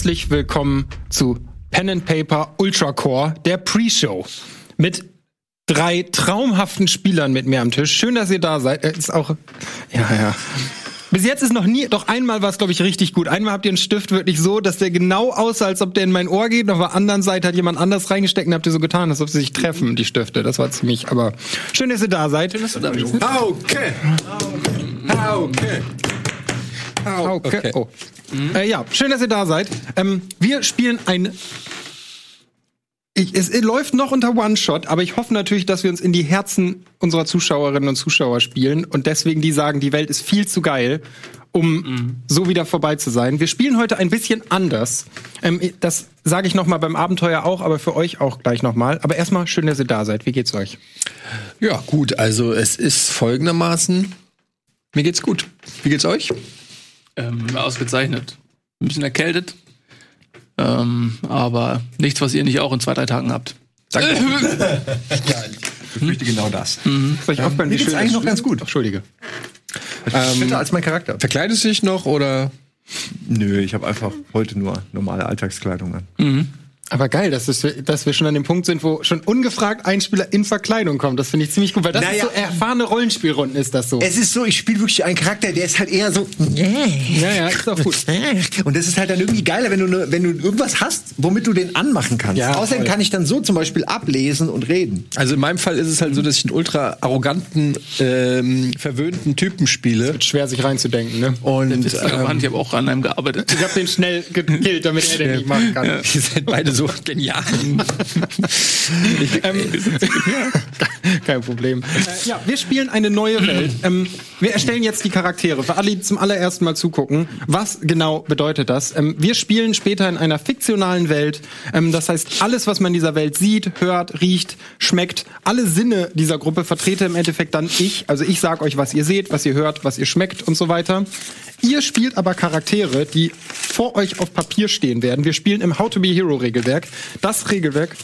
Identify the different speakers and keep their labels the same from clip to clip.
Speaker 1: herzlich willkommen zu Pen and Paper Ultra Core, der Pre-Show. Mit drei traumhaften Spielern mit mir am Tisch. Schön, dass ihr da seid. Äh, Ist auch. Ja, ja. Bis jetzt ist noch nie, doch einmal war es, glaube ich, richtig gut. Einmal habt ihr einen Stift wirklich so, dass der genau aussah, als ob der in mein Ohr geht. Auf der anderen Seite hat jemand anders reingesteckt und habt ihr so getan, als ob sie sich treffen, die Stifte. Das war ziemlich, aber schön, dass ihr da seid. Schön, dass du da bist.
Speaker 2: Okay. Okay.
Speaker 1: Okay. Oh. Äh, ja, schön, dass ihr da seid. Ähm, wir spielen ein. Ich, es, es läuft noch unter One-Shot, aber ich hoffe natürlich, dass wir uns in die Herzen unserer Zuschauerinnen und Zuschauer spielen und deswegen die sagen, die Welt ist viel zu geil, um so wieder vorbei zu sein. Wir spielen heute ein bisschen anders. Ähm, das sage ich noch mal beim Abenteuer auch, aber für euch auch gleich noch mal. Aber erstmal schön, dass ihr da seid. Wie geht's euch?
Speaker 2: Ja, gut, also es ist folgendermaßen. Mir geht's gut. Wie geht's euch?
Speaker 3: Ähm, ausgezeichnet. Ein bisschen erkältet. Ähm, aber nichts, was ihr nicht auch in zwei, drei Tagen habt.
Speaker 2: Danke.
Speaker 4: Ich möchte genau das.
Speaker 1: Soll ich aufhören,
Speaker 4: mir
Speaker 1: wie
Speaker 4: geht's
Speaker 1: schön
Speaker 4: eigentlich noch ganz gut.
Speaker 1: Entschuldige.
Speaker 4: Fitter als mein Charakter.
Speaker 2: Verkleidest du dich noch oder?
Speaker 4: Nö, ich habe einfach heute nur normale Alltagskleidung an.
Speaker 1: Aber geil, dass, es, dass wir schon an dem Punkt sind, wo schon ungefragt ein Spieler in Verkleidung kommt. Das finde ich ziemlich gut, weil das
Speaker 5: Naja.
Speaker 1: ist so erfahrene Rollenspielrunden ist das so.
Speaker 5: Es ist so, ich spiele wirklich einen Charakter, der ist halt eher so.
Speaker 1: ja, ja, ist auch gut.
Speaker 5: Und das ist halt dann irgendwie geiler, wenn du, ne, wenn du irgendwas hast, womit du den anmachen kannst.
Speaker 1: Ja,
Speaker 5: Außerdem
Speaker 1: voll.
Speaker 5: kann ich dann so zum Beispiel ablesen und reden.
Speaker 2: Also in meinem Fall ist es halt so, dass ich einen ultra arroganten, ähm, verwöhnten Typen spiele.
Speaker 1: Schwer sich reinzudenken, ne?
Speaker 2: Und
Speaker 3: Ich
Speaker 2: ähm,
Speaker 3: habe auch an einem gearbeitet.
Speaker 1: Ich habe den schnell gekillt, damit er den nicht machen kann.
Speaker 2: ihr seid beide so genial.
Speaker 1: Ähm, kein Problem. Äh, ja, wir spielen eine neue Welt. Ähm, wir erstellen jetzt die Charaktere. Für alle, die zum allerersten Mal zugucken, was genau bedeutet das? Ähm, wir spielen später in einer fiktionalen Welt. Ähm, das heißt, alles, was man in dieser Welt sieht, hört, riecht, schmeckt, alle Sinne dieser Gruppe vertrete im Endeffekt dann ich. Also ich sage euch, was ihr seht, was ihr hört, was ihr schmeckt und so weiter. Ihr spielt aber Charaktere, die vor euch auf Papier stehen werden. Wir spielen im How to be Hero Regelwerk. Das Regelwerk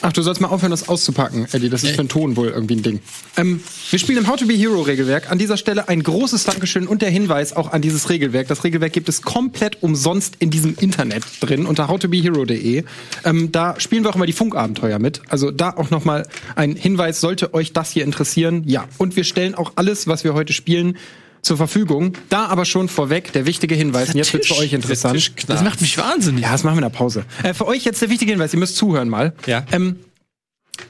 Speaker 1: Ach, du sollst mal aufhören, das auszupacken, Eddie. Das ist für den Ton wohl irgendwie ein Ding. Ähm, wir spielen im How to Be Hero Regelwerk. An dieser Stelle ein großes Dankeschön und der Hinweis auch an dieses Regelwerk. Das Regelwerk gibt es komplett umsonst in diesem Internet drin unter howtobehero.de. Ähm, da spielen wir auch immer die Funkabenteuer mit. Also da auch noch mal ein Hinweis, sollte euch das hier interessieren. Ja, und wir stellen auch alles, was wir heute spielen, zur Verfügung. Da aber schon vorweg der wichtige Hinweis. Und jetzt wird für euch interessant.
Speaker 3: Das macht mich wahnsinnig.
Speaker 1: Ja, das machen wir in der Pause. Äh, für euch jetzt der wichtige Hinweis, ihr müsst zuhören mal.
Speaker 2: Ja.
Speaker 1: Ähm,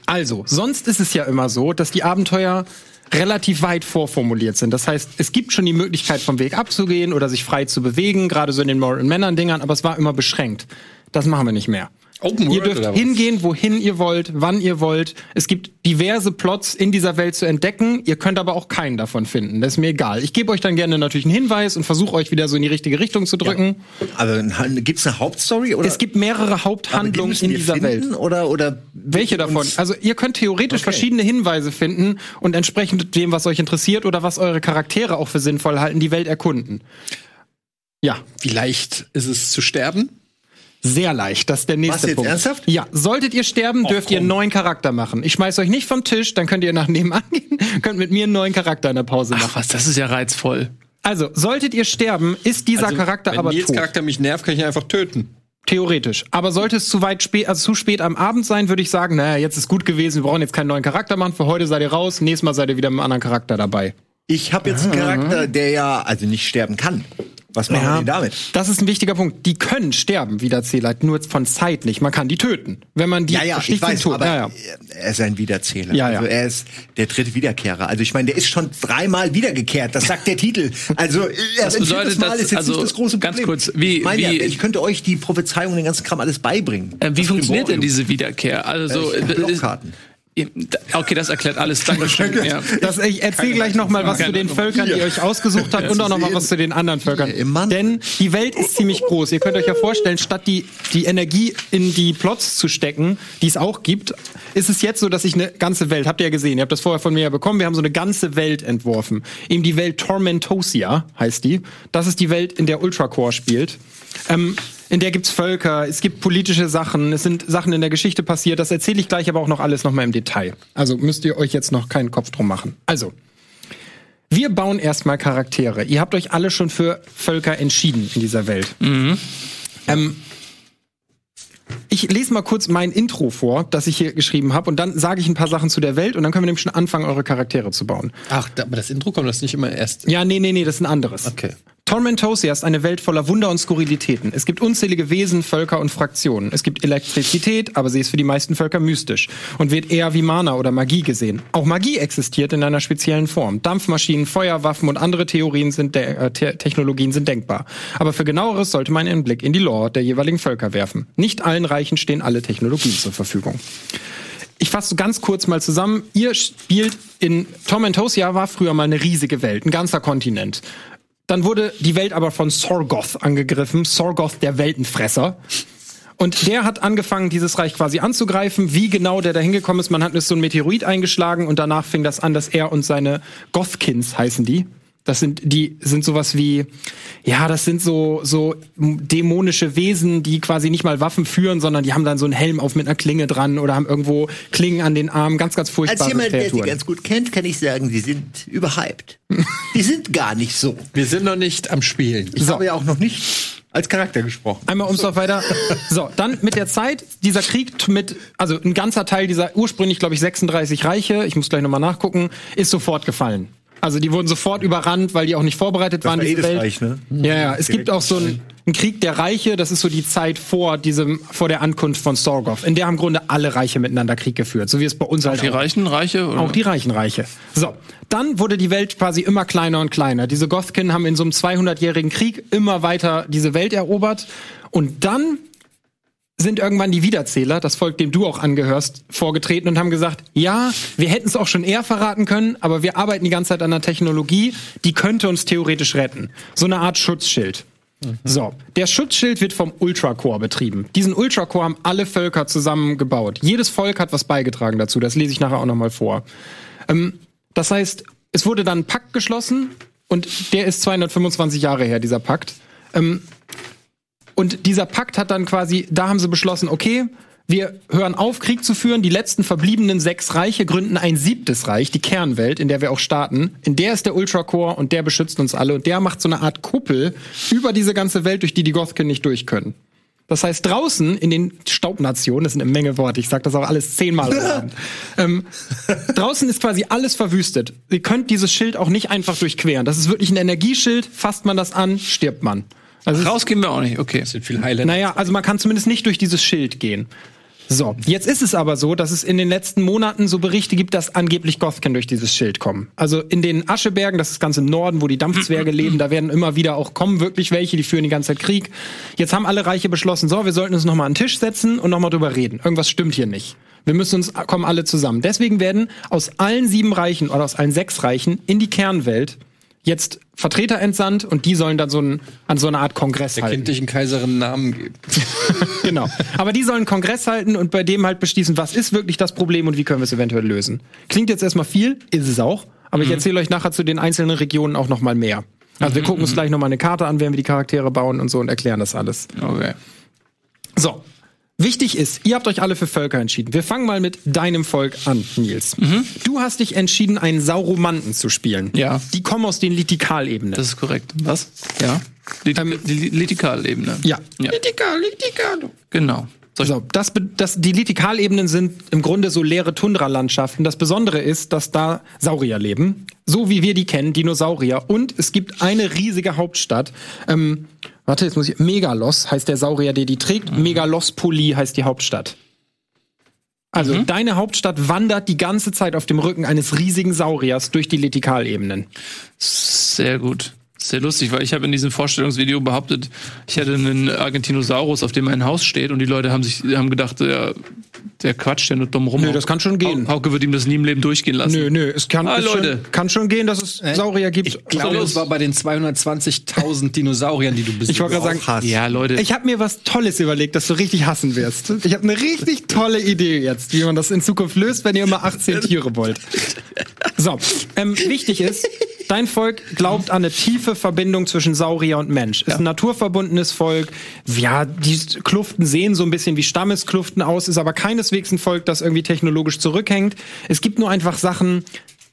Speaker 1: also, sonst ist es ja immer so, dass die Abenteuer relativ weit vorformuliert sind. Das heißt, es gibt schon die Möglichkeit, vom Weg abzugehen oder sich frei zu bewegen, gerade so in den Moral Männern Dingern, aber es war immer beschränkt. Das machen wir nicht mehr.
Speaker 2: Open
Speaker 1: ihr
Speaker 2: World
Speaker 1: dürft
Speaker 2: oder was?
Speaker 1: hingehen, wohin ihr wollt, wann ihr wollt. Es gibt diverse Plots in dieser Welt zu entdecken. Ihr könnt aber auch keinen davon finden. Das ist mir egal. Ich gebe euch dann gerne natürlich einen Hinweis und versuche euch wieder so in die richtige Richtung zu drücken.
Speaker 5: Aber gibt es eine Hauptstory? Oder?
Speaker 1: Es gibt mehrere Haupthandlungen in dieser
Speaker 5: finden,
Speaker 1: Welt.
Speaker 5: Oder, oder
Speaker 1: Welche davon? Also ihr könnt theoretisch
Speaker 5: Okay.
Speaker 1: verschiedene Hinweise finden und entsprechend dem, was euch interessiert oder was eure Charaktere auch für sinnvoll halten, die Welt erkunden. Ja,
Speaker 2: Wie leicht ist es zu sterben?
Speaker 1: Sehr leicht. Das ist der nächste
Speaker 5: jetzt
Speaker 1: Punkt.
Speaker 5: ernsthaft?
Speaker 1: Ja, solltet ihr sterben, dürft ihr einen neuen Charakter machen. Ich schmeiß euch nicht vom Tisch, dann könnt ihr nach nebenan gehen, könnt mit mir einen neuen Charakter in der Pause machen.
Speaker 3: Ach was, das ist ja reizvoll.
Speaker 1: Also, solltet ihr sterben, ist dieser Charakter
Speaker 2: Also, wenn
Speaker 1: aber
Speaker 2: Nils
Speaker 1: tot.
Speaker 2: Charakter mich nervt, kann ich ihn einfach töten.
Speaker 1: Theoretisch. Aber sollte es zu weit spät, also zu spät am Abend sein, würde ich sagen, naja, jetzt ist gut gewesen, wir brauchen jetzt keinen neuen Charakter machen. Für heute seid ihr raus, nächstes Mal seid ihr wieder mit einem anderen Charakter dabei.
Speaker 5: Ich habe jetzt einen Charakter, der ja also nicht sterben kann. Was machen wir denn damit?
Speaker 1: Das ist ein wichtiger Punkt. Die können sterben, wie der Zähler, nur von Zeit nicht. Man kann die töten. Wenn man die
Speaker 5: Ja, ja, ich weiß,
Speaker 1: tot.
Speaker 5: aber
Speaker 1: ja, ja.
Speaker 5: er ist ein Wiederzähler.
Speaker 1: Ja, ja.
Speaker 5: Also er ist der dritte Wiederkehrer. Also ich meine, der ist schon dreimal wiedergekehrt. Das sagt der Titel. Also er
Speaker 3: Das
Speaker 5: ein
Speaker 3: bedeutet,
Speaker 5: Mal
Speaker 3: dass-
Speaker 5: ist jetzt
Speaker 3: also,
Speaker 5: nicht das große
Speaker 3: ganz
Speaker 5: Problem.
Speaker 3: kurz, wie-
Speaker 5: ich, meine, ja,
Speaker 3: wie-
Speaker 5: ich könnte euch die Prophezeiung, den ganzen Kram alles beibringen.
Speaker 3: Äh, wie
Speaker 5: Das
Speaker 3: funktioniert denn diese Wiederkehr? Also,
Speaker 5: Ich hab
Speaker 3: äh,
Speaker 5: Blockkarten.
Speaker 3: Okay, das erklärt alles. Dankeschön. ja.
Speaker 1: Das, ich erzähle gleich noch mal was zu den Völkern, die ihr euch ausgesucht habt und auch noch mal was zu den anderen Völkern. Denn die Welt ist ziemlich groß. Ihr könnt euch ja vorstellen, statt die, die Energie in die Plots zu stecken, die es auch gibt, ist es jetzt so, dass ich eine ganze Welt, habt ihr ja gesehen, ihr habt das vorher von mir ja bekommen, wir haben so eine ganze Welt entworfen. Eben die Welt Tormentosia heißt die. Das ist die Welt, in der Ultracore spielt. Ähm, in der gibt's Völker, es gibt politische Sachen, es sind Sachen in der Geschichte passiert. Das erzähle ich gleich aber auch noch alles noch mal im Detail. Also müsst ihr euch jetzt noch keinen Kopf drum machen. Also, Wir bauen erstmal Charaktere. Ihr habt euch alle schon für Völker entschieden in dieser Welt. Ähm, ich lese mal kurz mein Intro vor, das ich hier geschrieben habe, und dann sage ich ein paar Sachen zu der Welt und dann können wir nämlich schon anfangen, eure Charaktere zu bauen.
Speaker 2: Ach, aber das Intro kommt das nicht immer erst.
Speaker 1: Ja, nee, nee, nee, das ist ein anderes.
Speaker 2: Okay.
Speaker 1: Tormentosia ist eine Welt voller Wunder und Skurrilitäten. Es gibt unzählige Wesen, Völker und Fraktionen. Es gibt Elektrizität, aber sie ist für die meisten Völker mystisch und wird eher wie Mana oder Magie gesehen. Auch Magie existiert in einer speziellen Form. Dampfmaschinen, Feuerwaffen und andere Theorien sind äh, Te Technologien sind denkbar. Aber für genaueres sollte man einen Blick in die Lore der jeweiligen Völker werfen. Nicht allen Reichen stehen alle Technologien zur Verfügung. Ich fasse ganz kurz mal zusammen. Ihr spielt in Tormentosia war früher mal eine riesige Welt, ein ganzer Kontinent. Dann wurde die Welt aber von Sorgoth angegriffen. Sorgoth, der Weltenfresser. Und der hat angefangen, dieses Reich quasi anzugreifen. Wie genau der da hingekommen ist, man hat so ein Meteorit eingeschlagen und danach fing das an, dass er und seine Gothkins heißen die. Das sind, die sind sowas wie, ja, das sind so, so dämonische Wesen, die quasi nicht mal Waffen führen, sondern die haben dann so einen Helm auf mit einer Klinge dran oder haben irgendwo Klingen an den Armen. Ganz, ganz furchtbare
Speaker 5: Als jemand, der sie
Speaker 1: Kreaturen.
Speaker 5: ganz gut kennt, kann ich sagen, sie sind überhyped. die sind gar nicht so.
Speaker 2: Wir sind noch nicht am Spielen.
Speaker 5: Ich habe ja auch noch nicht als Charakter gesprochen.
Speaker 1: Einmal ums noch weiter. So, dann mit der Zeit, dieser Krieg mit, also ein ganzer Teil dieser ursprünglich, glaube ich, 36 Reiche, ich muss gleich nochmal nachgucken, ist sofort gefallen. Also die wurden sofort überrannt, weil die auch nicht vorbereitet waren,
Speaker 4: war
Speaker 1: diese
Speaker 4: eh das
Speaker 1: Welt.
Speaker 4: Reich, ne?
Speaker 1: Ja, ja. Es gibt auch so einen, einen Krieg der Reiche, das ist so die Zeit vor diesem, vor der Ankunft von Storgoth. In der haben im Grunde alle Reiche miteinander Krieg geführt, so wie es bei uns halt
Speaker 3: Die
Speaker 1: auch
Speaker 3: reichen Reiche? Oder?
Speaker 1: auch die reichen Reiche. So, dann wurde die Welt quasi immer kleiner und kleiner. Diese Gothkin haben in so einem 200-jährigen Krieg immer weiter diese Welt erobert. Und dann sind irgendwann die Wiederzähler, das Volk, dem du auch angehörst, vorgetreten und haben gesagt, ja, wir hätten es auch schon eher verraten können, aber wir arbeiten die ganze Zeit an einer Technologie, die könnte uns theoretisch retten. So eine Art Schutzschild. So, der Schutzschild wird vom Ultracore betrieben. Diesen Ultracore haben alle Völker zusammen gebaut. Jedes Volk hat was beigetragen dazu. Das lese ich nachher auch noch mal vor. Ähm, das heißt, es wurde dann ein Pakt geschlossen und der ist 225 Jahre her, dieser Pakt. Ähm, und dieser Pakt hat dann quasi, da haben sie beschlossen, okay, wir hören auf, Krieg zu führen. Die letzten verbliebenen sechs Reiche gründen ein siebtes Reich, die Kernwelt, in der wir auch starten. In der ist der Ultracore und der beschützt uns alle. Und der macht so eine Art Kuppel über diese ganze Welt, durch die die Gothkin nicht durch können. Das heißt, draußen in den Staubnationen, das sind eine Menge Worte, ich sage das auch alles zehnmal ähm, draußen ist quasi alles verwüstet. Ihr könnt dieses Schild auch nicht einfach durchqueren. Das ist wirklich ein Energieschild, fasst man das an, stirbt man. Also
Speaker 3: Raus gehen wir auch nicht, okay.
Speaker 2: Es sind viel Highlights.
Speaker 1: naja, also man kann zumindest nicht durch dieses Schild gehen. So, jetzt ist es aber so, dass es in den letzten Monaten so Berichte gibt, dass angeblich Gothken durch dieses Schild kommen. Also in den Aschebergen, das ist ganz im Norden, wo die Dampfzwerge leben, da werden immer wieder auch kommen wirklich welche, die führen die ganze Zeit Krieg. Jetzt haben alle Reiche beschlossen, so, wir sollten uns nochmal an den Tisch setzen und nochmal drüber reden. Irgendwas stimmt hier nicht. Wir müssen uns, kommen alle zusammen. Deswegen werden aus allen sieben Reichen oder aus allen sechs Reichen in die Kernwelt jetzt Vertreter entsandt und die sollen dann so ein, an so eine Art Kongress
Speaker 2: der
Speaker 1: halten.
Speaker 2: kindlichen Kaiserin Namen geben.
Speaker 1: Genau. Aber die sollen einen Kongress halten und bei dem halt beschließen, was ist wirklich das Problem und wie können wir es eventuell lösen. Klingt jetzt erstmal viel, ist es auch, aber ich erzähle euch nachher zu den einzelnen Regionen auch noch mal mehr. Also wir gucken uns gleich noch mal eine Karte an, während wir die Charaktere bauen und so und erklären das alles.
Speaker 3: Okay.
Speaker 1: So. Wichtig ist, ihr habt euch alle für Völker entschieden. Wir fangen mal mit deinem Volk an, Nils. Du hast dich entschieden, einen Sauromanten zu spielen.
Speaker 3: Ja.
Speaker 1: Die kommen aus den Litikalebenen.
Speaker 3: Das ist korrekt. Was? Ja. Lit die Li- Litikalebene.
Speaker 1: ja.
Speaker 3: ja. Genau. Soll ich-
Speaker 1: So, das, das, die Litikalebenen sind im Grunde so leere Tundralandschaften. Das Besondere ist, dass da Saurier leben, so wie wir die kennen, Dinosaurier. Und es gibt eine riesige Hauptstadt. Ähm, warte, jetzt muss ich. Megalos heißt der Saurier, der die trägt. Megalospoli heißt die Hauptstadt. Also deine Hauptstadt wandert die ganze Zeit auf dem Rücken eines riesigen Sauriers durch die Litikalebenen.
Speaker 3: Sehr gut. Sehr lustig, weil ich habe in diesem Vorstellungsvideo behauptet, ich hätte einen Argentinosaurus, auf dem mein Haus steht und die Leute haben sich haben gedacht, der, der quatscht ja nur dumm rum.
Speaker 1: Nö, das kann schon gehen.
Speaker 3: Hau- Hauke wird ihm das nie im Leben durchgehen lassen.
Speaker 1: Nö, nö, es kann,
Speaker 3: Ah, Leute.
Speaker 1: Schon, kann schon gehen, dass es Saurier gibt.
Speaker 2: Ich glaube, es war bei den 220.000 Dinosauriern, die du besiegst.
Speaker 1: Ich wollte gerade sagen.
Speaker 3: Ja, Leute.
Speaker 1: Ich habe mir was Tolles überlegt, das du richtig hassen wirst. Ich habe eine richtig tolle Idee jetzt, wie man das in Zukunft löst, wenn ihr immer 18 Tiere wollt. So, ähm, wichtig ist, dein Volk glaubt an eine tiefe Verbindung zwischen Saurier und Mensch. Ist ein naturverbundenes Volk. Ja, die Kluften sehen so ein bisschen wie Stammeskluften aus, ist aber keineswegs ein Volk, das irgendwie technologisch zurückhängt. Es gibt nur einfach Sachen,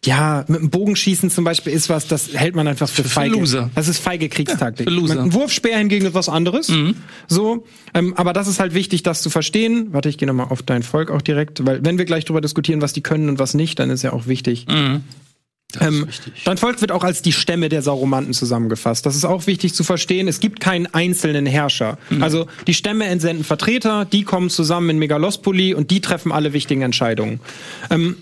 Speaker 1: ja, mit dem Bogenschießen zum Beispiel ist was, das hält man einfach für,
Speaker 3: Für
Speaker 1: feige.
Speaker 3: Loser.
Speaker 1: Das ist feige Kriegstaktik.
Speaker 3: für Loser.
Speaker 1: Ein Wurfspeer hingegen ist was anderes. So, ähm, aber das ist halt wichtig, das zu verstehen. Warte, ich gehe nochmal auf dein Volk auch direkt, weil wenn wir gleich darüber diskutieren, was die können und was nicht, dann ist ja auch wichtig. Ähm, dein Volk wird auch als die Stämme der Sauromanten zusammengefasst. Das ist auch wichtig zu verstehen. Es gibt keinen einzelnen Herrscher. Also die Stämme entsenden Vertreter, die kommen zusammen in Megalospoli und die treffen alle wichtigen Entscheidungen. Ähm,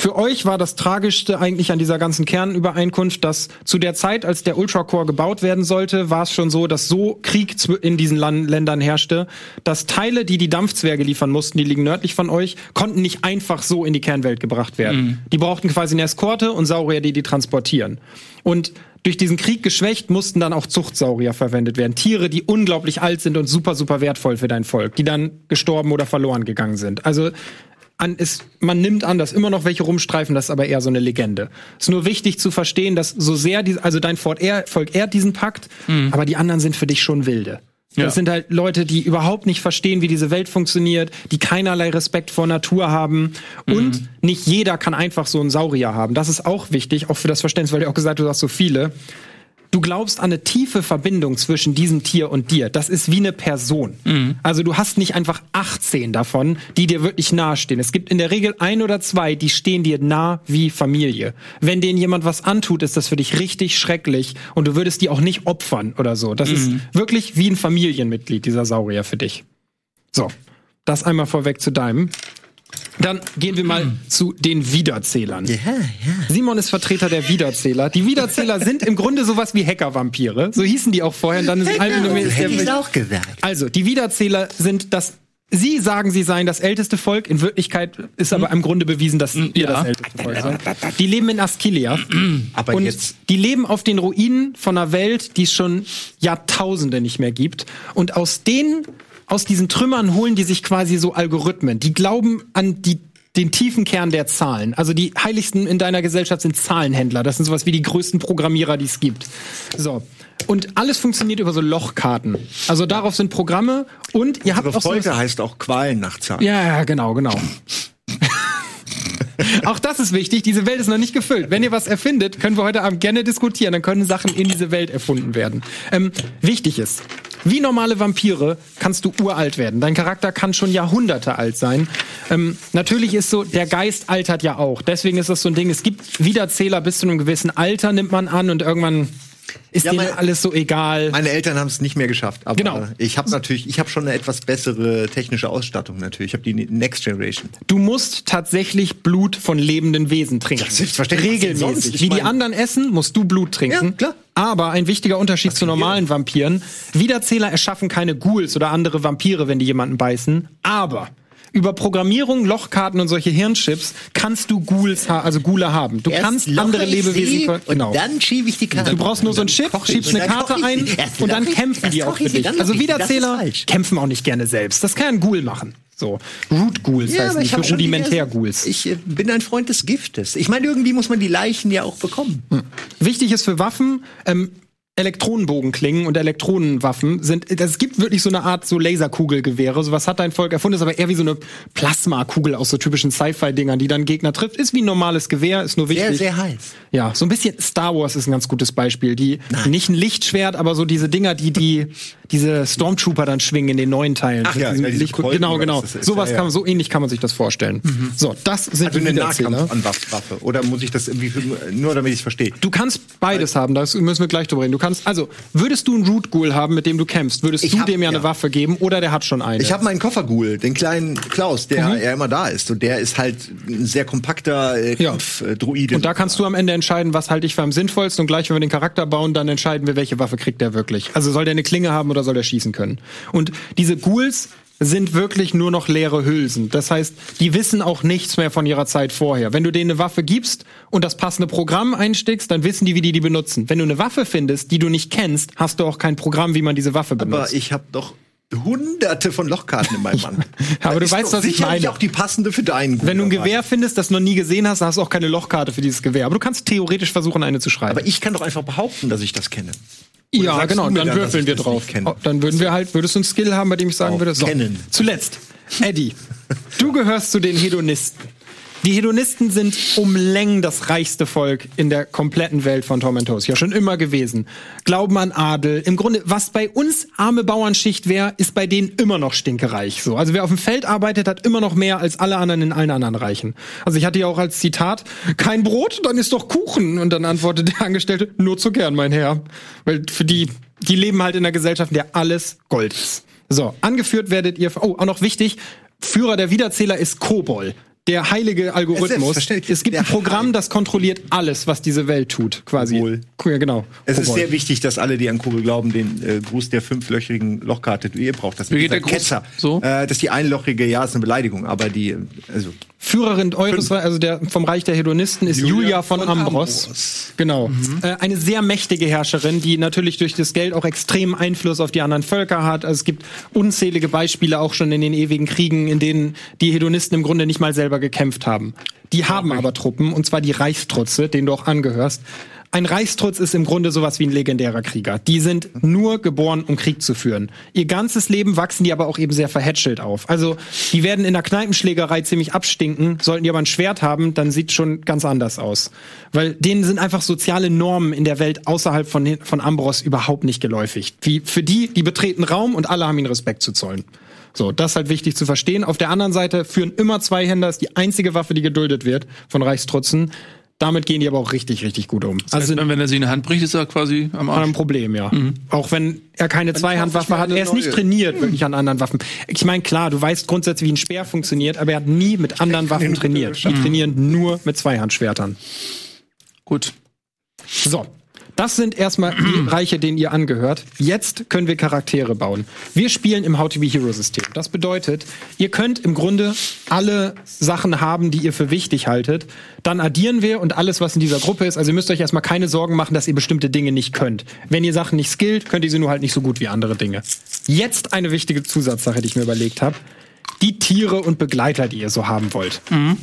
Speaker 1: für euch war das Tragischste eigentlich an dieser ganzen Kernübereinkunft, dass zu der Zeit, als der Ultracore gebaut werden sollte, war es schon so, dass so Krieg in diesen Lan Ländern herrschte, dass Teile, die die Dampfzwerge liefern mussten, die liegen nördlich von euch, konnten nicht einfach so in die Kernwelt gebracht werden. Die brauchten quasi eine Eskorte und Saurier, die die transportieren. Und durch diesen Krieg geschwächt mussten dann auch Zuchtsaurier verwendet werden. Tiere, die unglaublich alt sind und super, super wertvoll für dein Volk, die dann gestorben oder verloren gegangen sind. Also an, ist, man nimmt an, dass immer noch welche rumstreifen, das ist aber eher so eine Legende. ist nur wichtig zu verstehen, dass so sehr, die, also dein Volk ehrt, diesen Pakt, aber die anderen sind für dich schon wilde.
Speaker 3: Ja.
Speaker 1: Das sind halt Leute, die überhaupt nicht verstehen, wie diese Welt funktioniert, die keinerlei Respekt vor Natur haben. Und nicht jeder kann einfach so einen Saurier haben. Das ist auch wichtig, auch für das Verständnis, weil du auch gesagt hast, du hast so viele. Du glaubst an eine tiefe Verbindung zwischen diesem Tier und dir. Das ist wie eine Person. Also du hast nicht einfach 18 davon, die dir wirklich nahestehen. Es gibt in der Regel ein oder zwei, die stehen dir nah wie Familie. Wenn denen jemand was antut, ist das für dich richtig schrecklich und du würdest die auch nicht opfern oder so. Das ist wirklich wie ein Familienmitglied, dieser Saurier für dich. So, das einmal vorweg zu deinem. Dann gehen wir mal zu den Wiederzählern.
Speaker 5: Ja, ja.
Speaker 1: Simon ist Vertreter der Wiederzähler. Die Wiederzähler sind im Grunde sowas wie Hacker-Vampire. So hießen die auch vorher. Und dann ist Phänomen- ist
Speaker 5: Hätte ich auch gesagt.
Speaker 1: also, die Wiederzähler sind das. Sie sagen, sie seien das älteste Volk. In Wirklichkeit ist aber im Grunde bewiesen, dass ihr
Speaker 3: ja.
Speaker 1: das älteste Volk seid. Die leben in Askilia.
Speaker 5: Aber
Speaker 1: und
Speaker 5: jetzt
Speaker 1: die leben auf den Ruinen von einer Welt, die es schon Jahrtausende nicht mehr gibt. Und aus denen, aus diesen Trümmern holen die sich quasi so Algorithmen. Die glauben an die den tiefen Kern der Zahlen. Also die heiligsten in deiner Gesellschaft sind Zahlenhändler. Das sind sowas wie die größten Programmierer, die es gibt. So. Und alles funktioniert über so Lochkarten. Also darauf sind Programme und ihr habt auch so
Speaker 5: Folge heißt auch Qualen nach Zahlen.
Speaker 1: ja, ja, genau, genau. Auch das ist wichtig. Diese Welt ist noch nicht gefüllt. Wenn ihr was erfindet, können wir heute Abend gerne diskutieren. Dann können Sachen in diese Welt erfunden werden. Ähm, wichtig ist, wie normale Vampire kannst du uralt werden. Dein Charakter kann schon Jahrhunderte alt sein. Ähm, natürlich ist so, der Geist altert ja auch. Deswegen ist das so ein Ding. Es gibt Wiederzähler bis zu einem gewissen Alter nimmt man an und irgendwann ist
Speaker 5: Ja, meine-
Speaker 1: alles so egal.
Speaker 5: Meine Eltern haben es nicht mehr geschafft. Aber
Speaker 1: Genau.
Speaker 5: ich habe natürlich, ich habe schon eine etwas bessere technische Ausstattung natürlich. Ich habe die Next Generation.
Speaker 1: Du musst tatsächlich Blut von lebenden Wesen trinken.
Speaker 5: Denn sonst?
Speaker 1: Regelmäßig. Wie die anderen essen, musst du Blut trinken.
Speaker 5: Ja, klar.
Speaker 1: Aber ein wichtiger Unterschied zu normalen Vampiren. Wiederzähler erschaffen keine Ghouls oder andere Vampire, wenn die jemanden beißen. Aber über Programmierung, Lochkarten und solche Hirnchips kannst du Ghouls, ha also Ghule haben. Du kannst andere Lebewesen,
Speaker 5: und
Speaker 1: genau.
Speaker 5: dann schiebe ich die Karte.
Speaker 1: Du brauchst nur so einen Chip, schiebst eine Karte ein.
Speaker 5: Erst
Speaker 1: und dann kämpfen
Speaker 5: erst
Speaker 1: die auch für dich. Also Wiederzähler kämpfen auch nicht gerne selbst. Das kann ein Ghoul machen. So. Root Ghouls
Speaker 5: Ja,
Speaker 1: heißen die
Speaker 5: ich
Speaker 1: für rudimentär Ghouls.
Speaker 5: Ich äh, bin ein Freund des Giftes. Ich meine, irgendwie muss man die Leichen ja auch bekommen.
Speaker 1: Wichtig ist für Waffen, ähm, Elektronenbogenklingen und Elektronenwaffen sind, es gibt wirklich so eine Art so Laserkugelgewehre. Sowas hat dein Volk erfunden, ist aber eher wie so eine Plasmakugel aus so typischen Sci-Fi-Dingern, die dann Gegner trifft. Ist wie ein normales Gewehr, ist nur wichtig.
Speaker 5: Sehr, sehr heiß.
Speaker 1: Ja, so ein bisschen Star Wars ist ein ganz gutes Beispiel. Die nicht ein Lichtschwert, aber so diese Dinger, die die diese Stormtrooper dann schwingen in den neuen Teilen.
Speaker 5: Ach ja, ja,
Speaker 1: Lichtkugel-
Speaker 5: Kolben
Speaker 1: genau, genau. Sowas
Speaker 5: Ja, ja.
Speaker 1: kann man so ähnlich kann man sich das vorstellen. So, das sind
Speaker 5: Also
Speaker 1: die
Speaker 5: eine. Nahkampfanwaffe. Oder muss ich das irgendwie, nur damit ich es verstehe?
Speaker 1: Du kannst beides haben, das müssen wir gleich drüber reden. Du kannst, also, würdest du einen Root Ghoul haben, mit dem du kämpfst, würdest
Speaker 5: Ich
Speaker 1: du
Speaker 5: hab-
Speaker 1: dem ja eine. Waffe geben oder der hat schon eine?
Speaker 5: Ich habe meinen Kofferghoul, den kleinen Klaus, der
Speaker 1: Mhm.
Speaker 5: ja immer da ist. Und der ist halt ein sehr kompakter äh,
Speaker 1: Ja.
Speaker 5: Kampfdruide.
Speaker 1: und da kannst du am Ende entscheiden, was halte ich für am sinnvollsten und gleich, wenn wir den Charakter bauen, dann entscheiden wir, welche Waffe kriegt der wirklich. Also soll der eine Klinge haben oder soll der schießen können? Und diese Ghouls sind wirklich nur noch leere Hülsen. Das heißt, die wissen auch nichts mehr von ihrer Zeit vorher. Wenn du denen eine Waffe gibst und das passende Programm einstickst, dann wissen die, wie die die benutzen. Wenn du eine Waffe findest, die du nicht kennst, hast du auch kein Programm, wie man diese Waffe benutzt.
Speaker 5: Aber ich habe doch hunderte von Lochkarten in meinem Mann.
Speaker 1: Aber du weißt, was ich meine.
Speaker 5: auch die passende für deinen
Speaker 1: Wenn du ein. Gewehr findest, das du noch nie gesehen hast, dann hast du auch keine Lochkarte für dieses Gewehr. Aber du kannst theoretisch versuchen, eine zu schreiben.
Speaker 5: Aber ich kann doch einfach behaupten, dass ich das kenne. Oder
Speaker 1: ja, genau, dann
Speaker 5: dann,
Speaker 1: würfeln wir drauf. Oh, dann würden wir halt, würdest du einen Skill haben, bei dem ich sagen
Speaker 5: Auf
Speaker 1: würde, so.
Speaker 5: kennen.
Speaker 1: Zuletzt, Eddie, du gehörst zu den Hedonisten. Die Hedonisten sind um Längen das reichste Volk in der kompletten Welt von Tormentos. Ja, schon immer gewesen. Glauben an Adel. Im Grunde, was bei uns arme Bauernschicht wäre, ist bei denen immer noch stinkereich. So. Also wer auf dem Feld arbeitet, hat immer noch mehr als alle anderen in allen anderen Reichen. Also ich hatte ja auch als Zitat, kein Brot, dann ist doch Kuchen. Und dann antwortet der Angestellte, nur zu gern, mein Herr. Weil für die, die leben halt in einer Gesellschaft, in der alles Gold ist. So, angeführt werdet ihr, oh, auch noch wichtig, Führer der Wiederzähler ist Kobol. Der heilige Algorithmus. Es gibt ein Programm, das kontrolliert alles, was diese Welt tut, quasi.
Speaker 5: Kobol.
Speaker 1: Ja, genau.
Speaker 5: Es ist
Speaker 1: Kobol.
Speaker 5: sehr wichtig, dass alle, die an Kugel glauben, den äh, Gruß der fünflöchrigen Lochkarte, die ihr braucht. Das
Speaker 3: Wie geht der?
Speaker 5: Ketzer.
Speaker 3: So?
Speaker 5: Äh, das ist die einlochige, ja, ist eine Beleidigung, aber die, äh, also
Speaker 1: Führerin eures, also der vom Reich der Hedonisten ist Julia, von, Ambros. Genau. Äh, eine sehr mächtige Herrscherin, die natürlich durch das Geld auch extremen Einfluss auf die anderen Völker hat. Also es gibt unzählige Beispiele auch schon in den ewigen Kriegen, in denen die Hedonisten im Grunde nicht mal selber gekämpft haben. Die haben aber Truppen, und zwar die Reichstrutze, denen du auch angehörst. Ein Reichstrutz ist im Grunde sowas wie ein legendärer Krieger. Die sind nur geboren, um Krieg zu führen. Ihr ganzes Leben wachsen die aber auch eben sehr verhätschelt auf. Also die werden in der Kneipenschlägerei ziemlich abstinken. Sollten die aber ein Schwert haben, dann sieht schon ganz anders aus. Weil denen sind einfach soziale Normen in der Welt außerhalb von, von Ambros überhaupt nicht geläufig. Wie für die, die betreten Raum und alle haben ihnen Respekt zu zollen. So, das ist halt wichtig zu verstehen. Auf der anderen Seite führen immer Zweihänder, ist die einzige Waffe, die geduldet wird von Reichstrutzen. Damit gehen die aber auch richtig, richtig gut um.
Speaker 3: Also, wenn er sich in die Hand bricht, ist er quasi am
Speaker 1: Hat ein
Speaker 3: Arsch.
Speaker 1: Problem, ja. Auch wenn er keine Zweihandwaffe hat. Er ist nicht trainiert wirklich an anderen Waffen. Ich meine, klar, du weißt grundsätzlich, wie ein Speer funktioniert, aber er hat nie mit anderen Waffen trainiert. Die trainieren nur mit Zweihandschwertern.
Speaker 3: Gut.
Speaker 1: So. Das sind erstmal die Reiche, denen ihr angehört. Jetzt können wir Charaktere bauen. Wir spielen im How to Be Hero System. Das bedeutet, ihr könnt im Grunde alle Sachen haben, die ihr für wichtig haltet. Dann addieren wir und alles, was in dieser Gruppe ist. Also ihr müsst euch erstmal keine Sorgen machen, dass ihr bestimmte Dinge nicht könnt. Wenn ihr Sachen nicht skillt, könnt ihr sie nur halt nicht so gut wie andere Dinge. Jetzt eine wichtige Zusatzsache, die ich mir überlegt habe. Die Tiere und Begleiter, die ihr so haben wollt.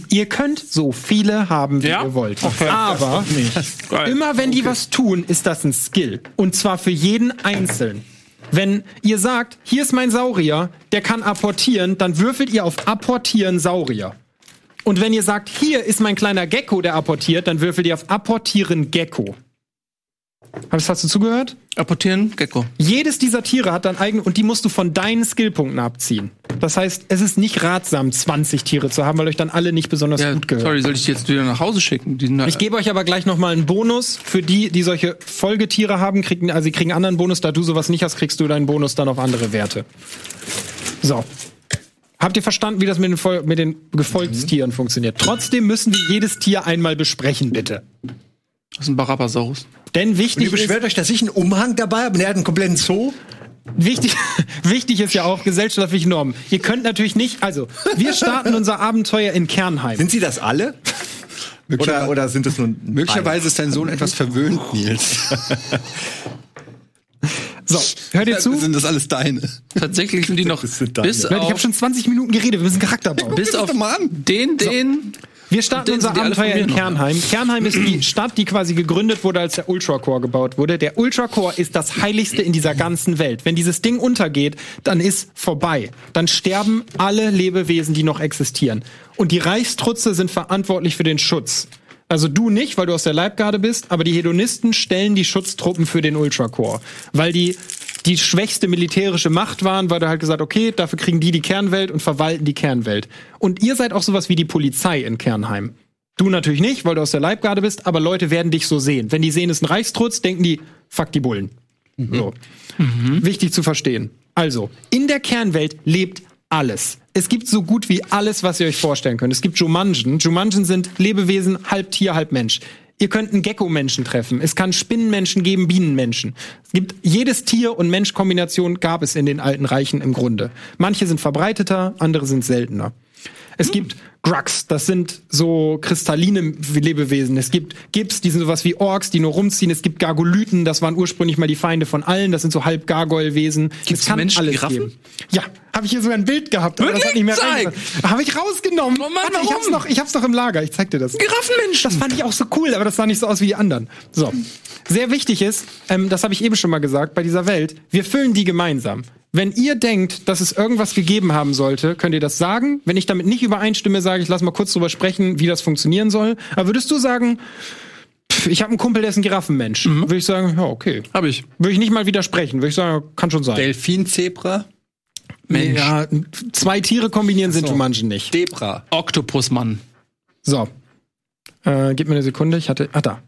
Speaker 1: Ihr könnt so viele haben, wie
Speaker 3: Ja?
Speaker 1: ihr wollt.
Speaker 3: Okay.
Speaker 1: Aber. Immer wenn die was tun, ist das ein Skill. Und zwar für jeden einzeln. Wenn ihr sagt, hier ist mein Saurier, der kann apportieren, dann würfelt ihr auf Apportieren Saurier. Und wenn ihr sagt, hier ist mein kleiner Gecko, der apportiert, dann würfelt ihr auf Apportieren Gecko. Hast, hast du zugehört?
Speaker 3: Apportieren, Gecko.
Speaker 1: Jedes dieser Tiere hat dann eigene und die musst du von deinen Skillpunkten abziehen. Das heißt, es ist nicht ratsam, 20 Tiere zu haben, weil euch dann alle nicht besonders
Speaker 3: Ja,
Speaker 1: gut gehören.
Speaker 3: sorry, soll ich die jetzt wieder nach Hause schicken? Die sind
Speaker 1: Ich gebe euch aber gleich noch mal einen Bonus für die, die solche Folgetiere haben, kriegen also sie kriegen einen anderen Bonus, da du sowas nicht hast, kriegst du deinen Bonus dann auf andere Werte. So. Habt ihr verstanden, wie das mit den, mit den Gefolgstieren funktioniert? Trotzdem müssen wir jedes Tier einmal besprechen, bitte.
Speaker 3: Das ist ein Barabasaurus.
Speaker 1: Denn
Speaker 5: ihr
Speaker 1: wichtig ist,
Speaker 5: beschwert euch, dass ich einen Umhang dabei habe und er hat einen kompletten Zoo.
Speaker 1: wichtig, wichtig ist ja auch gesellschaftliche Normen. Ihr könnt natürlich nicht, also wir starten unser Abenteuer in Kernheim.
Speaker 5: Sind sie das alle? Oder, oder sind es nur
Speaker 2: Möglicherweise ist dein Sohn etwas verwöhnt, Nils.
Speaker 1: So, hört ihr zu?
Speaker 2: Sind das alles deine?
Speaker 3: Tatsächlich sind die noch bis
Speaker 1: Leute, ich habe schon 20 Minuten geredet, wir müssen Charakter bauen.
Speaker 3: bis auf
Speaker 2: doch mal an.
Speaker 3: den, den.
Speaker 1: Wir starten unser Abenteuer in Kernheim. Kernheim ist die Stadt, die quasi gegründet wurde, als der Ultracore gebaut wurde. Der Ultracore ist das Heiligste in dieser ganzen Welt. Wenn dieses Ding untergeht, dann ist vorbei. Dann sterben alle Lebewesen, die noch existieren. Und die Reichstrutze sind verantwortlich für den Schutz. Also du nicht, weil du aus der Leibgarde bist, aber die Hedonisten stellen die Schutztruppen für den Ultracore. Weil die die schwächste militärische Macht waren, weil du halt gesagt, okay, dafür kriegen die die Kernwelt und verwalten die Kernwelt. Und ihr seid auch sowas wie die Polizei in Kernheim. Du natürlich nicht, weil du aus der Leibgarde bist, aber Leute werden dich so sehen. Wenn die sehen, es ist ein Reichstrutz, denken die, fuck die Bullen. So. Wichtig zu verstehen. Also, in der Kernwelt lebt alles. Es gibt so gut wie alles, was ihr euch vorstellen könnt. Es gibt Jumanjen. Jumanjen sind Lebewesen, halb Tier, halb Mensch. Ihr könnt einen Gecko-Menschen treffen. Es kann Spinnenmenschen geben, Bienenmenschen. Es gibt jedes Tier- und Mensch-Kombination gab es in den alten Reichen im Grunde. Manche sind verbreiteter, andere sind seltener. Es gibt Grugs, das sind so kristalline Lebewesen. Es gibt Gips, die sind sowas wie Orks, die nur rumziehen. Es gibt Gargolyten, das waren ursprünglich mal die Feinde von allen. Das sind so halb Gargoyle-Wesen.
Speaker 3: Gibt's
Speaker 1: Es kann
Speaker 3: Menschen,
Speaker 1: alles
Speaker 3: Giraffen?
Speaker 1: geben. Ja, habe ich hier sogar ein Bild gehabt, aber das hat nicht mehr reingepasst. Habe ich rausgenommen.
Speaker 3: Oh Mann,
Speaker 1: Warte, ich hab's noch, ich hab's noch im Lager. Ich zeig dir das.
Speaker 3: Giraffenmenschen.
Speaker 1: Das fand ich auch so cool, aber das sah nicht so aus wie die anderen. So. Sehr wichtig ist, ähm, das habe ich eben schon mal gesagt, bei dieser Welt, wir füllen die gemeinsam. Wenn ihr denkt, dass es irgendwas gegeben haben sollte, könnt ihr das sagen. Wenn ich damit nicht übereinstimme, sage ich, lass mal kurz drüber sprechen, wie das funktionieren soll. Aber würdest du sagen, pff, ich habe einen Kumpel, der ist ein Giraffenmensch. Würde ich sagen, ja, okay.
Speaker 3: Habe ich.
Speaker 1: Würde ich nicht mal widersprechen. Würde ich sagen, kann schon sein.
Speaker 2: Delfin, Zebra,
Speaker 3: Mensch.
Speaker 1: Ja, zwei Tiere kombinieren sind
Speaker 2: so.
Speaker 1: Jumanji nicht.
Speaker 2: Debra.
Speaker 3: Oktopusmann.
Speaker 1: So. Äh, gib mir eine Sekunde. Ich hatte. Ah, da.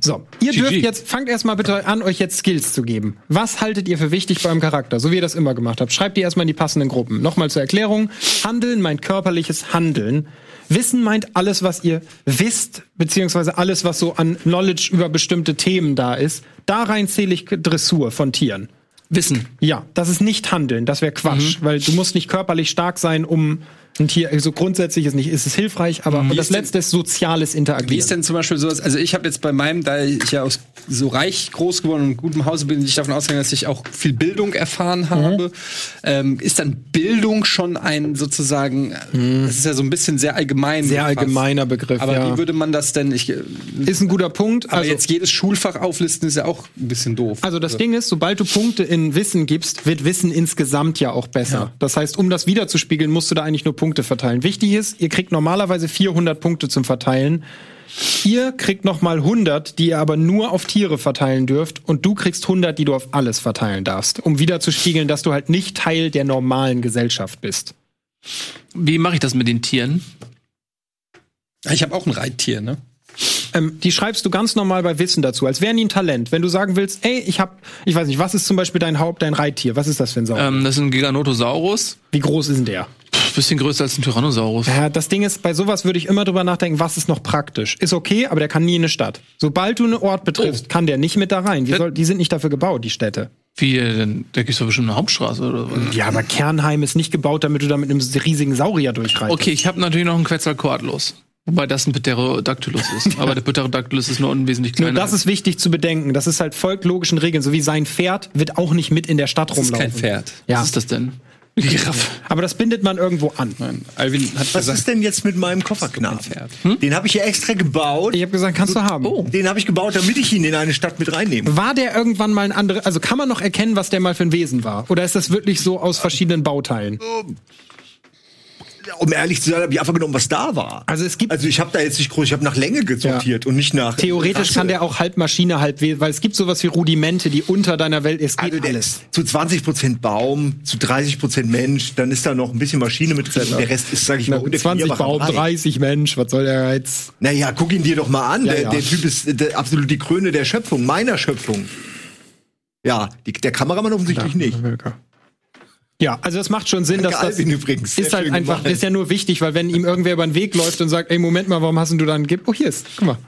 Speaker 1: So. Ihr
Speaker 3: GG.
Speaker 1: dürft jetzt, fangt erstmal bitte an, euch jetzt Skills zu geben. Was haltet ihr für wichtig beim Charakter? So wie ihr das immer gemacht habt. Schreibt die erstmal in die passenden Gruppen. Nochmal zur Erklärung. Handeln meint körperliches Handeln. Wissen meint alles, was ihr wisst, beziehungsweise alles, was so an Knowledge über bestimmte Themen da ist. Da rein zähle ich Dressur von Tieren.
Speaker 3: Wissen.
Speaker 1: Ja, das ist nicht Handeln, das wäre Quatsch, weil du musst nicht körperlich stark sein, um ein Tier, also grundsätzlich ist nicht, ist es hilfreich, aber und das letzte ist soziales Interagieren.
Speaker 2: Wie ist denn zum Beispiel sowas? Also ich habe jetzt bei meinem, da ich ja aus so reich groß geworden und gutem Hause bin, ich davon ausgegangen, dass ich auch viel Bildung erfahren habe. Ähm, ist dann Bildung schon ein sozusagen, äh, das ist ja so ein bisschen sehr allgemein.
Speaker 1: Sehr
Speaker 2: gefasst.
Speaker 1: allgemeiner Begriff,
Speaker 2: Aber
Speaker 1: ja.
Speaker 2: wie würde man das denn? Ich,
Speaker 1: ist ein guter Punkt.
Speaker 2: aber
Speaker 1: Also,
Speaker 2: jetzt jedes Schulfach auflisten ist ja auch ein bisschen doof.
Speaker 1: also das Ding ist, sobald du Punkte in Wissen gibst, wird Wissen insgesamt ja auch besser. Das heißt, um das wiederzuspiegeln, musst du da eigentlich nur Punkte verteilen. Wichtig ist, ihr kriegt normalerweise 400 Punkte zum Verteilen. Ihr kriegt noch mal 100, die ihr aber nur auf Tiere verteilen dürft und du kriegst 100, die du auf alles verteilen darfst, um wiederzuspiegeln, dass du halt nicht Teil der normalen Gesellschaft bist.
Speaker 3: Wie mache ich das mit den Tieren?
Speaker 2: Ich habe auch ein Reittier, ne?
Speaker 1: Ähm, die schreibst du ganz normal bei Wissen dazu, als wären die ein Talent. Wenn du sagen willst, ey, ich hab, ich weiß nicht, was ist zum Beispiel dein Haupt, dein Reittier? Was ist das für ein Saurier?
Speaker 3: Ähm, das ist ein Giganotosaurus.
Speaker 1: Wie groß ist denn der?
Speaker 3: Bisschen größer als ein Tyrannosaurus.
Speaker 1: Ja, das Ding ist, bei sowas würde ich immer drüber nachdenken, was ist noch praktisch. Ist okay, aber der kann nie in eine Stadt. Sobald du einen Ort betriffst, kann der nicht mit da rein. Wie soll, die sind nicht dafür gebaut, die Städte.
Speaker 3: Wie, äh, denn, da gibt's doch bestimmt eine Hauptstraße oder was?
Speaker 1: Ja, aber Kernheim ist nicht gebaut, damit du da mit einem riesigen Saurier durchreitest.
Speaker 3: Okay, ich habe natürlich noch einen Quetzalcoatlus. Wobei das ein Pterodactylus ist. Aber der Pterodactylus ist nur unwesentlich
Speaker 1: Nur
Speaker 3: kleiner.
Speaker 1: das ist wichtig zu bedenken. Das ist halt folgt logischen Regeln. So wie sein Pferd wird auch nicht mit in der Stadt
Speaker 2: Das ist
Speaker 1: rumlaufen.
Speaker 2: kein Pferd.
Speaker 1: Ja,
Speaker 3: Was ist das denn? Die Giraffe.
Speaker 1: aber das bindet man irgendwo an.
Speaker 2: Nein, Alvin hat
Speaker 5: Was
Speaker 2: gesagt,
Speaker 5: ist denn jetzt mit meinem
Speaker 2: ein
Speaker 5: Kofferknaben?
Speaker 2: Pferd.
Speaker 5: Den habe ich ja extra gebaut.
Speaker 1: Ich habe gesagt, kannst du haben.
Speaker 5: Den habe ich gebaut, damit ich ihn in eine Stadt mit reinnehme.
Speaker 1: War der irgendwann mal ein anderer, also kann man noch erkennen, was der mal für ein Wesen war? Oder ist das wirklich so aus verschiedenen Bauteilen?
Speaker 5: Um ehrlich zu sein, habe ich einfach genommen, was da war.
Speaker 1: Also es gibt-
Speaker 5: Also ich habe da jetzt nicht groß, ich habe nach Länge gesortiert und nicht nach.
Speaker 1: Theoretisch
Speaker 5: Rasse.
Speaker 1: kann der auch halb Maschine, halb Wesen, weil es gibt sowas wie Rudimente, die unter deiner Welt, es geht
Speaker 5: Also
Speaker 1: alles.
Speaker 5: ist zu 20% Baum, zu 30% Mensch, dann ist da noch ein bisschen Maschine mit drin. Der Rest ist, sag ich mal,
Speaker 1: Na, 20 Baum, 30 Mensch, was soll der jetzt?
Speaker 5: Naja, guck ihn dir doch mal an.
Speaker 1: Ja,
Speaker 5: der,
Speaker 1: ja.
Speaker 5: der Typ ist der, absolut die Krone der Schöpfung, meiner Schöpfung. Ja, die, der Kameramann offensichtlich nicht.
Speaker 1: Ja, also das macht schon Sinn,
Speaker 5: Danke,
Speaker 1: dass das
Speaker 5: Alvin übrigens.
Speaker 1: Ist halt einfach,
Speaker 5: gemacht.
Speaker 1: ist ja nur wichtig, weil wenn ihm irgendwer über den Weg läuft und sagt, ey, Moment mal, warum hast denn du dann, Gib- oh, hier ist, guck mal.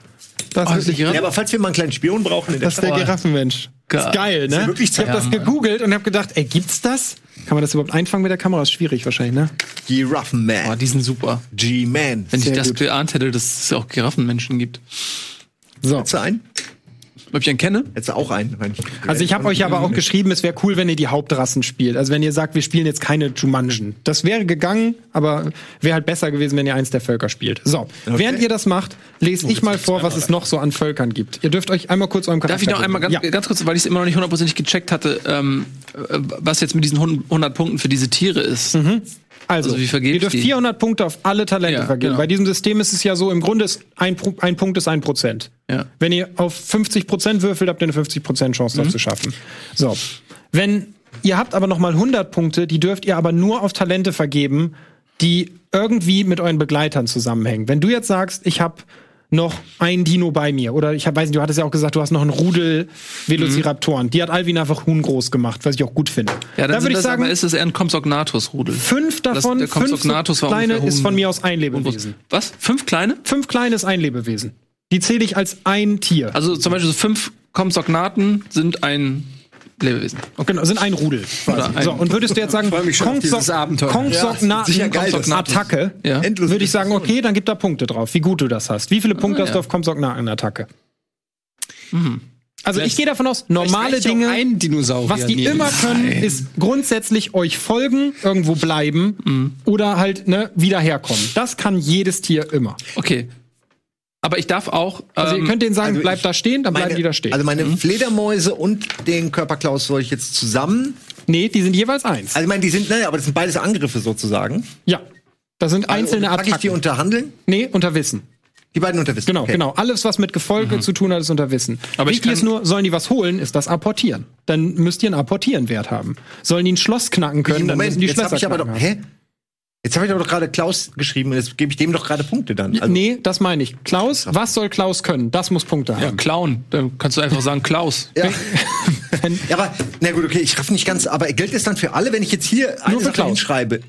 Speaker 1: Das,
Speaker 3: Oh,
Speaker 1: ist,
Speaker 3: ist die
Speaker 1: wirklich,
Speaker 3: Giraffe?
Speaker 5: Ja, aber falls wir mal einen kleinen Spion brauchen, in der
Speaker 1: das ist der Giraffenmensch.
Speaker 3: Geil.
Speaker 1: Ist geil,
Speaker 5: ja
Speaker 1: ne?
Speaker 5: wirklich
Speaker 1: ich habe das gegoogelt und habe gedacht, ey, gibt's das? Kann man das überhaupt einfangen mit der Kamera? Ist schwierig wahrscheinlich, ne?
Speaker 5: Giraffenman.
Speaker 3: Oh, die sind super.
Speaker 5: G-Man.
Speaker 3: Wenn ich
Speaker 1: Sehr
Speaker 3: das
Speaker 1: gut.
Speaker 3: geahnt hätte, dass es auch Giraffenmenschen gibt.
Speaker 1: So.
Speaker 5: Einen?
Speaker 3: Ob ich einen kenne?
Speaker 5: Hättest du auch einen? wenn
Speaker 1: Also ich habe euch aber auch geschrieben, es wäre cool, wenn ihr die Hauptrassen spielt. Also wenn ihr sagt, wir spielen jetzt keine Jumanjen. Das wäre gegangen, aber wäre halt besser gewesen, wenn ihr eins der Völker spielt. So, während ihr das macht, lese ich mal vor, was es noch so an Völkern gibt. Ihr dürft euch einmal kurz eurem Charakter
Speaker 3: Darf ich noch einmal ganz,
Speaker 1: ja.
Speaker 3: ganz kurz, weil ich es immer noch nicht hundertprozentig gecheckt hatte, ähm, äh, was jetzt mit diesen 100 Punkten für diese Tiere ist.
Speaker 1: Also,
Speaker 3: Also wie vergebe
Speaker 1: ihr dürft
Speaker 3: die?
Speaker 1: 400 Punkte auf alle Talente
Speaker 3: Ja,
Speaker 1: vergeben.
Speaker 3: genau.
Speaker 1: Bei diesem System ist es ja so, im Grunde ist ein, ein Punkt ist ein Prozent.
Speaker 3: Ja.
Speaker 1: Wenn ihr auf 50 Prozent würfelt, habt ihr eine 50 Prozent Chance,
Speaker 3: Mhm.
Speaker 1: das zu schaffen. So. Wenn, ihr habt aber noch mal 100 Punkte, die dürft ihr aber nur auf Talente vergeben, die irgendwie mit euren Begleitern zusammenhängen. Wenn du jetzt sagst, ich habe noch ein Dino bei mir. Oder ich hab, weiß nicht, du hattest ja auch gesagt, du hast noch einen Rudel Velociraptoren. Die hat Alvin einfach Huhn groß gemacht, was ich auch gut finde.
Speaker 3: Ja, dann
Speaker 1: da würde ich
Speaker 3: das,
Speaker 1: sagen,
Speaker 3: ist es eher ein Compsognathus-Rudel.
Speaker 1: Fünf davon,
Speaker 3: der
Speaker 1: fünf so kleine ist von mir aus ein Lebewesen.
Speaker 3: Was? Fünf kleine?
Speaker 1: Fünf kleine ist ein Lebewesen. Die zähle ich als ein Tier.
Speaker 3: Also zum Beispiel so fünf Compsognaten sind ein Lebewesen.
Speaker 1: Genau, sind ein Rudel.
Speaker 3: Ein-
Speaker 1: So, und würdest du jetzt sagen,
Speaker 2: freu mich schon auf dieses Abenteuer.
Speaker 1: Kongsognathen,
Speaker 5: sicher geil, das.
Speaker 1: Attacke,
Speaker 3: Ja.
Speaker 5: Endlos.
Speaker 1: würde ich sagen, okay, dann gib da Punkte drauf, wie gut du das hast. Wie viele Punkte
Speaker 3: Ah,
Speaker 1: hast
Speaker 3: ja.
Speaker 1: du auf Kongsognaten-Attacke? Also ich gehe davon aus, normale
Speaker 2: ja
Speaker 1: Dinge,
Speaker 2: ein Dinosaurier
Speaker 1: was die
Speaker 2: nehmen.
Speaker 1: immer können, ist grundsätzlich euch folgen, irgendwo bleiben oder halt ne, wieder herkommen. Das kann jedes Tier immer.
Speaker 3: Okay. Aber ich darf auch.
Speaker 1: Also
Speaker 3: ähm,
Speaker 1: ihr könnt denen sagen,
Speaker 5: also
Speaker 1: bleibt
Speaker 5: ich-
Speaker 1: da stehen, dann bleiben
Speaker 5: Meine,
Speaker 1: die da stehen.
Speaker 5: Also meine Fledermäuse und den Körperklaus soll ich jetzt zusammen.
Speaker 1: nee, die sind jeweils eins.
Speaker 5: Also ich meine, die sind, naja, aber das sind beides Angriffe sozusagen.
Speaker 1: ja. Das sind einzelne
Speaker 5: Pack ich die
Speaker 1: Attacken.
Speaker 5: unter Handeln?
Speaker 1: Nee, unter Wissen.
Speaker 5: Die beiden unter Wissen.
Speaker 1: Genau,
Speaker 5: okay.
Speaker 1: genau. Alles, was mit Gefolge
Speaker 3: Mhm.
Speaker 1: zu tun hat, ist unter Wissen.
Speaker 3: Aber ich
Speaker 1: Wichtig
Speaker 3: kann-
Speaker 1: ist nur, sollen die was holen, ist das Apportieren. Dann müsst ihr einen Apportieren-Wert haben. Sollen die ein Schloss knacken können, dann
Speaker 5: Moment,
Speaker 1: müssen die
Speaker 5: jetzt habe
Speaker 1: Schlösser
Speaker 5: ich aber doch. Hä? Jetzt habe ich aber doch gerade Klaus geschrieben und jetzt gebe ich dem doch gerade Punkte dann. Also,
Speaker 1: nee, das meine ich. Klaus, was soll Klaus können? Das muss Punkte
Speaker 3: Ja,
Speaker 1: haben.
Speaker 3: Clown. Dann kannst du einfach sagen Klaus.
Speaker 5: Ja. ja, aber na gut, okay, ich raff nicht ganz. Aber gilt es dann für alle, wenn ich jetzt hier eine Sache
Speaker 1: Klaus.
Speaker 5: hinschreibe?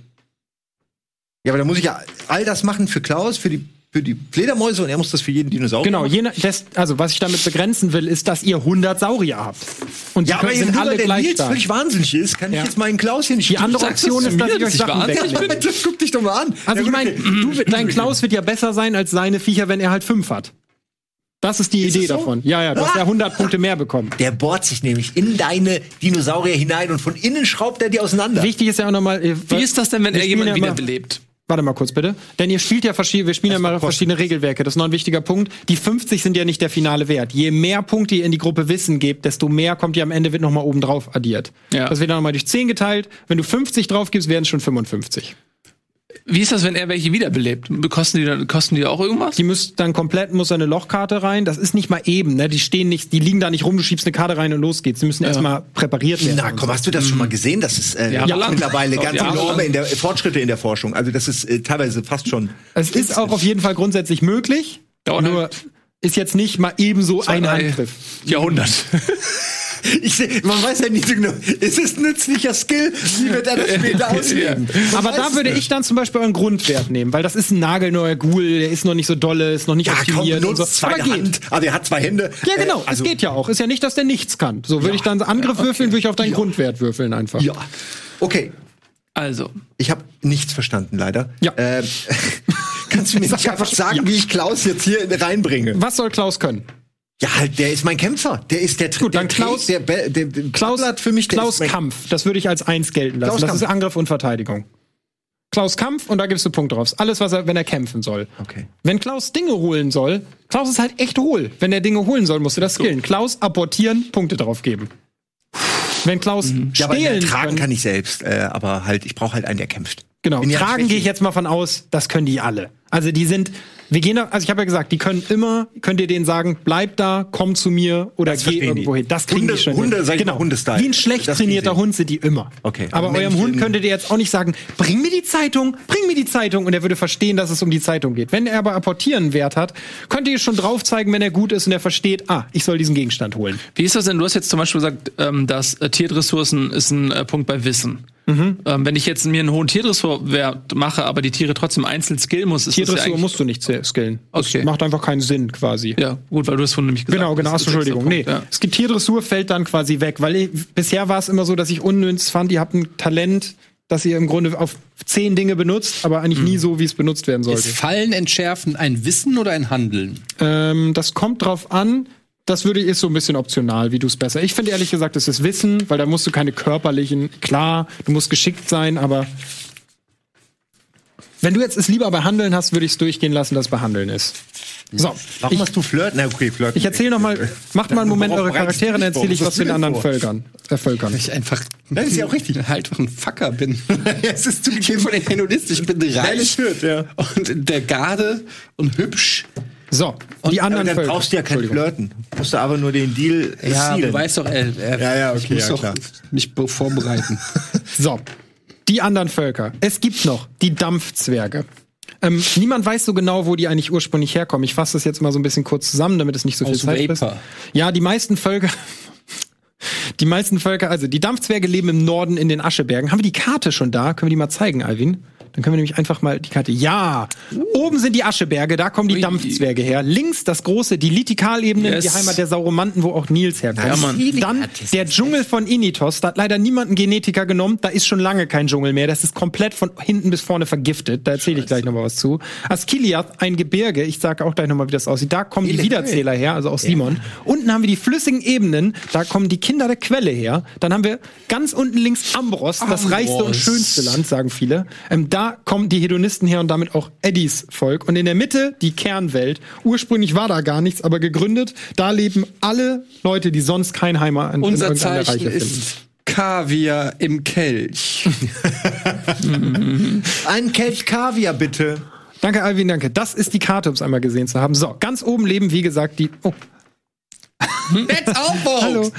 Speaker 5: Ja, aber dann muss ich ja all das machen für Klaus, für die für die Fledermäuse und er muss das für jeden Dinosaurier.
Speaker 1: Genau,
Speaker 5: machen?
Speaker 1: je nach, das, also was ich damit begrenzen will, ist, dass ihr 100 Saurier habt. Und die
Speaker 5: Ja, aber
Speaker 1: können- sind
Speaker 5: nur,
Speaker 1: alle
Speaker 5: der
Speaker 1: gleich
Speaker 5: Nils
Speaker 1: stark.
Speaker 5: völlig wahnsinnig ist, kann
Speaker 1: Ja.
Speaker 5: ich jetzt meinen Klaus hier nicht
Speaker 1: Die andere Option
Speaker 3: das
Speaker 1: ist, dass ich euch
Speaker 3: dass
Speaker 1: Sachen.
Speaker 5: Das guck dich doch mal an.
Speaker 1: Also
Speaker 5: Ja,
Speaker 1: ich meine,
Speaker 5: okay.
Speaker 1: dein Klaus wird ja besser sein als seine Viecher, wenn er halt fünf hat. Das ist die
Speaker 5: Ist
Speaker 1: Idee
Speaker 5: so?
Speaker 1: davon. Ja, ja, du hast ja 100 Punkte mehr bekommen.
Speaker 5: Der bohrt sich nämlich in deine Dinosaurier hinein und von innen schraubt er die auseinander.
Speaker 1: Wichtig ist ja auch nochmal.
Speaker 3: Wie ist das denn, wenn er jemanden wiederbelebt?
Speaker 1: Warte mal kurz bitte. Denn ihr spielt ja verschiedene, wir spielen ja mal verschiedene Regelwerke. Das ist noch ein wichtiger Punkt. Die 50 sind ja nicht der finale Wert. Je mehr Punkte ihr in die Gruppe Wissen gebt, desto mehr kommt ihr am Ende, wird nochmal oben drauf addiert.
Speaker 3: Ja.
Speaker 1: Das wird dann nochmal durch 10 geteilt. Wenn du 50 drauf gibst, werden es schon 55.
Speaker 3: Wie ist das, wenn er welche wiederbelebt? Kosten die, dann- kosten die auch irgendwas?
Speaker 1: Die müsst dann komplett, muss eine Lochkarte rein. Das ist nicht mal eben, ne? Die stehen nicht, die liegen da nicht rum, du schiebst eine Karte rein und los geht's. Die müssen erstmal präpariert werden.
Speaker 5: Na komm, hast du das schon mal gesehen? Das ist äh,
Speaker 3: Jahrelang.
Speaker 5: mittlerweile ganz enorme in der, Fortschritte in der Forschung. Also das ist äh, teilweise fast schon.
Speaker 1: Es ist auch auf jeden Fall grundsätzlich möglich.
Speaker 3: Dauert
Speaker 1: nur
Speaker 3: halt
Speaker 1: ist jetzt nicht mal ebenso ein
Speaker 3: drei
Speaker 1: Handgriff.
Speaker 3: Jahrhundert.
Speaker 5: Ich seh, man weiß ja nicht so genau, ist es ein nützlicher Skill? Wie wird er das später ausleben? Man
Speaker 1: Aber da würde ich dann zum Beispiel euren Grundwert nehmen, weil das ist ein nagelneuer Ghoul, der ist noch nicht so dolle, ist noch nicht
Speaker 5: Ja, komm,
Speaker 1: optimiert und so.
Speaker 5: zweite
Speaker 1: Aber geht.
Speaker 5: Hand. Aber er hat zwei Hände.
Speaker 1: Ja, genau,
Speaker 5: Äh, also,
Speaker 1: es geht ja auch. Ist ja nicht, dass der nichts kann. So würde ich dann Angriff würfeln, würde ich auf deinen Grundwert würfeln einfach.
Speaker 5: Ja. Okay,
Speaker 3: Also,
Speaker 5: ich habe nichts verstanden, leider.
Speaker 1: Ja.
Speaker 5: Ähm, kannst du mir nicht einfach sagen, wie ich Klaus jetzt hier reinbringe?
Speaker 1: Was soll Klaus können?
Speaker 5: Ja, halt, der ist mein Kämpfer. Der ist der
Speaker 1: Gut, dann
Speaker 5: der
Speaker 1: Klaus-
Speaker 5: der, der, der,
Speaker 1: Klaus,
Speaker 5: hat für mich
Speaker 1: Klaus Kampf, das würde ich als eins gelten lassen.
Speaker 5: Klaus
Speaker 1: das
Speaker 5: Kampf.
Speaker 1: ist Angriff und Verteidigung. Klaus Kampf und da gibst du Punkt drauf. Alles, was er, wenn er kämpfen soll.
Speaker 5: Okay.
Speaker 1: Wenn Klaus Dinge holen soll, Klaus ist halt echt hohl. Wenn er Dinge holen soll, musst du das skillen. Klaus apportieren, Punkte drauf geben. Wenn Klaus
Speaker 5: Mhm. Ja, aber
Speaker 1: stehlen
Speaker 5: tragen
Speaker 1: können-
Speaker 5: kann ich selbst, äh, aber halt, ich brauche halt einen, der kämpft.
Speaker 1: Genau,
Speaker 5: Bin
Speaker 1: tragen gehe ich jetzt mal von aus, das können die alle. Also die sind, wir gehen da, also ich habe ja gesagt, die können immer, könnt ihr denen sagen, bleib da, komm zu mir oder
Speaker 5: Das
Speaker 1: geh irgendwo hin. Das kriegen
Speaker 5: Hunde-
Speaker 1: die schon
Speaker 5: Hunde,
Speaker 1: hin.
Speaker 5: sag ich
Speaker 1: genau.
Speaker 5: mal, Hundestyle.
Speaker 1: Wie ein schlecht
Speaker 5: Das
Speaker 1: trainierter. Hund sind die immer.
Speaker 5: Okay.
Speaker 1: Aber
Speaker 5: Aber
Speaker 1: eurem Hund könntet ihr jetzt auch nicht sagen, bring mir die Zeitung, bring mir die Zeitung und er würde verstehen, dass es um die Zeitung geht. Wenn er aber apportieren Wert hat, könnt ihr schon drauf zeigen, wenn er gut ist und er versteht, ah, ich soll diesen Gegenstand holen.
Speaker 3: wie ist das denn? Du hast jetzt zum Beispiel gesagt, ähm, dass äh, Tierdressourcen ist ein äh, Punkt bei Wissen.
Speaker 1: Mhm.
Speaker 3: Ähm, wenn ich jetzt mir einen hohen Tierdressurwert mache, aber die Tiere trotzdem einzeln skillen muss, ist das ja
Speaker 1: Tierdressur
Speaker 3: eigentlich...
Speaker 1: musst du nicht sk- skillen. Das
Speaker 3: Okay.
Speaker 1: macht einfach keinen Sinn quasi.
Speaker 3: Ja, gut, weil du es von nämlich gesagt
Speaker 1: Genau, genau,
Speaker 3: hast. Das
Speaker 1: Entschuldigung.
Speaker 3: der
Speaker 1: Nee,
Speaker 3: Punkt, ja.
Speaker 1: es gibt Tierdressur, fällt dann quasi weg, weil ich, bisher war es immer so, dass ich unnütz fand, ihr habt ein Talent, das ihr im Grunde auf zehn Dinge benutzt, aber eigentlich nie so, wie es benutzt werden sollte.
Speaker 2: Ist Fallen entschärfen ein Wissen oder ein Handeln?
Speaker 1: Ähm, das kommt drauf an. Das würde ist so ein bisschen optional, wie du es besser. Ich finde ehrlich gesagt, es ist Wissen, weil da musst du keine körperlichen. Klar, du musst geschickt sein, aber wenn du jetzt es lieber bei Handeln hast, würde ich es durchgehen lassen, dass es bei Handeln ist. So,
Speaker 5: Warum
Speaker 1: ich,
Speaker 5: hast du Flirt? Na, okay, Flirt.
Speaker 1: ich erzähle noch mal. Macht mal einen Moment eure Charaktere, dann erzähle ich
Speaker 5: Was
Speaker 1: den anderen
Speaker 5: vor?
Speaker 1: Völkern. Äh, Völkern.
Speaker 2: Ich einfach
Speaker 5: Das ist ja auch richtig.
Speaker 2: halt einfach ein Fucker bin.
Speaker 5: Es ist
Speaker 2: Ich bin von den Hedonisten, ich bin reich
Speaker 5: Flirt, ja.
Speaker 2: und der Garde und hübsch.
Speaker 1: So, die
Speaker 5: Aber
Speaker 1: anderen
Speaker 5: dann
Speaker 1: Völker.
Speaker 5: brauchst du ja kein. Flirten. Musst du aber nur den Deal
Speaker 2: Ja,
Speaker 5: sealen.
Speaker 2: du weißt doch, er, er
Speaker 5: Ja, ja, okay,
Speaker 2: ich muss
Speaker 5: ja,
Speaker 2: doch
Speaker 5: klar.
Speaker 2: mich be- vorbereiten.
Speaker 1: So, die anderen Völker. Es gibt noch die Dampfzwerge. Ähm, niemand weiß so genau, wo die eigentlich ursprünglich herkommen. Ich fasse das jetzt mal so ein bisschen kurz zusammen, damit es nicht so viel
Speaker 2: Aus
Speaker 1: Zeit.
Speaker 2: Vapor.
Speaker 1: Ja, die meisten Völker. Die meisten Völker, also die Dampfzwerge leben im Norden in den Aschebergen. Haben wir die Karte schon da? Können wir die mal zeigen, Alvin? Dann können wir nämlich einfach mal die Karte. Ja! Oben sind die Ascheberge, da kommen die
Speaker 3: Ui.
Speaker 1: Dampfzwerge her. Links das große, die Litikalebenen,
Speaker 3: Yes.
Speaker 1: die Heimat der Sauromanten, wo auch Nils herkommt.
Speaker 3: Ja, Mann.
Speaker 1: Dann der Dschungel von Initos, da hat leider niemand einen Genetiker genommen, da ist schon lange kein Dschungel mehr, das ist komplett von hinten bis vorne vergiftet, da erzähle ich gleich nochmal was zu. Askiliath, ein Gebirge, ich sage auch gleich nochmal, wie das aussieht, da kommen die Wiederzähler her, also aus Simon. Unten haben wir die flüssigen Ebenen, da kommen die Kinder der Quelle her. Dann haben wir ganz unten links Ambros, das reichste und schönste Land, sagen viele. Ähm, da kommen die Hedonisten her und damit auch Eddies Volk. Und in der Mitte die Kernwelt. Ursprünglich war da gar nichts, aber gegründet, da leben alle Leute, die sonst kein Heimat in
Speaker 2: Unser
Speaker 1: irgendeiner
Speaker 2: Zeichen
Speaker 1: Reiche
Speaker 2: ist
Speaker 1: finden.
Speaker 2: Kaviar im Kelch.
Speaker 5: Ein Kelch Kaviar, bitte.
Speaker 1: Danke, Alvin, danke. Das ist die Karte, um es einmal gesehen zu haben. So, ganz oben leben, wie gesagt, die. Oh.
Speaker 2: That's all,
Speaker 1: Hallo.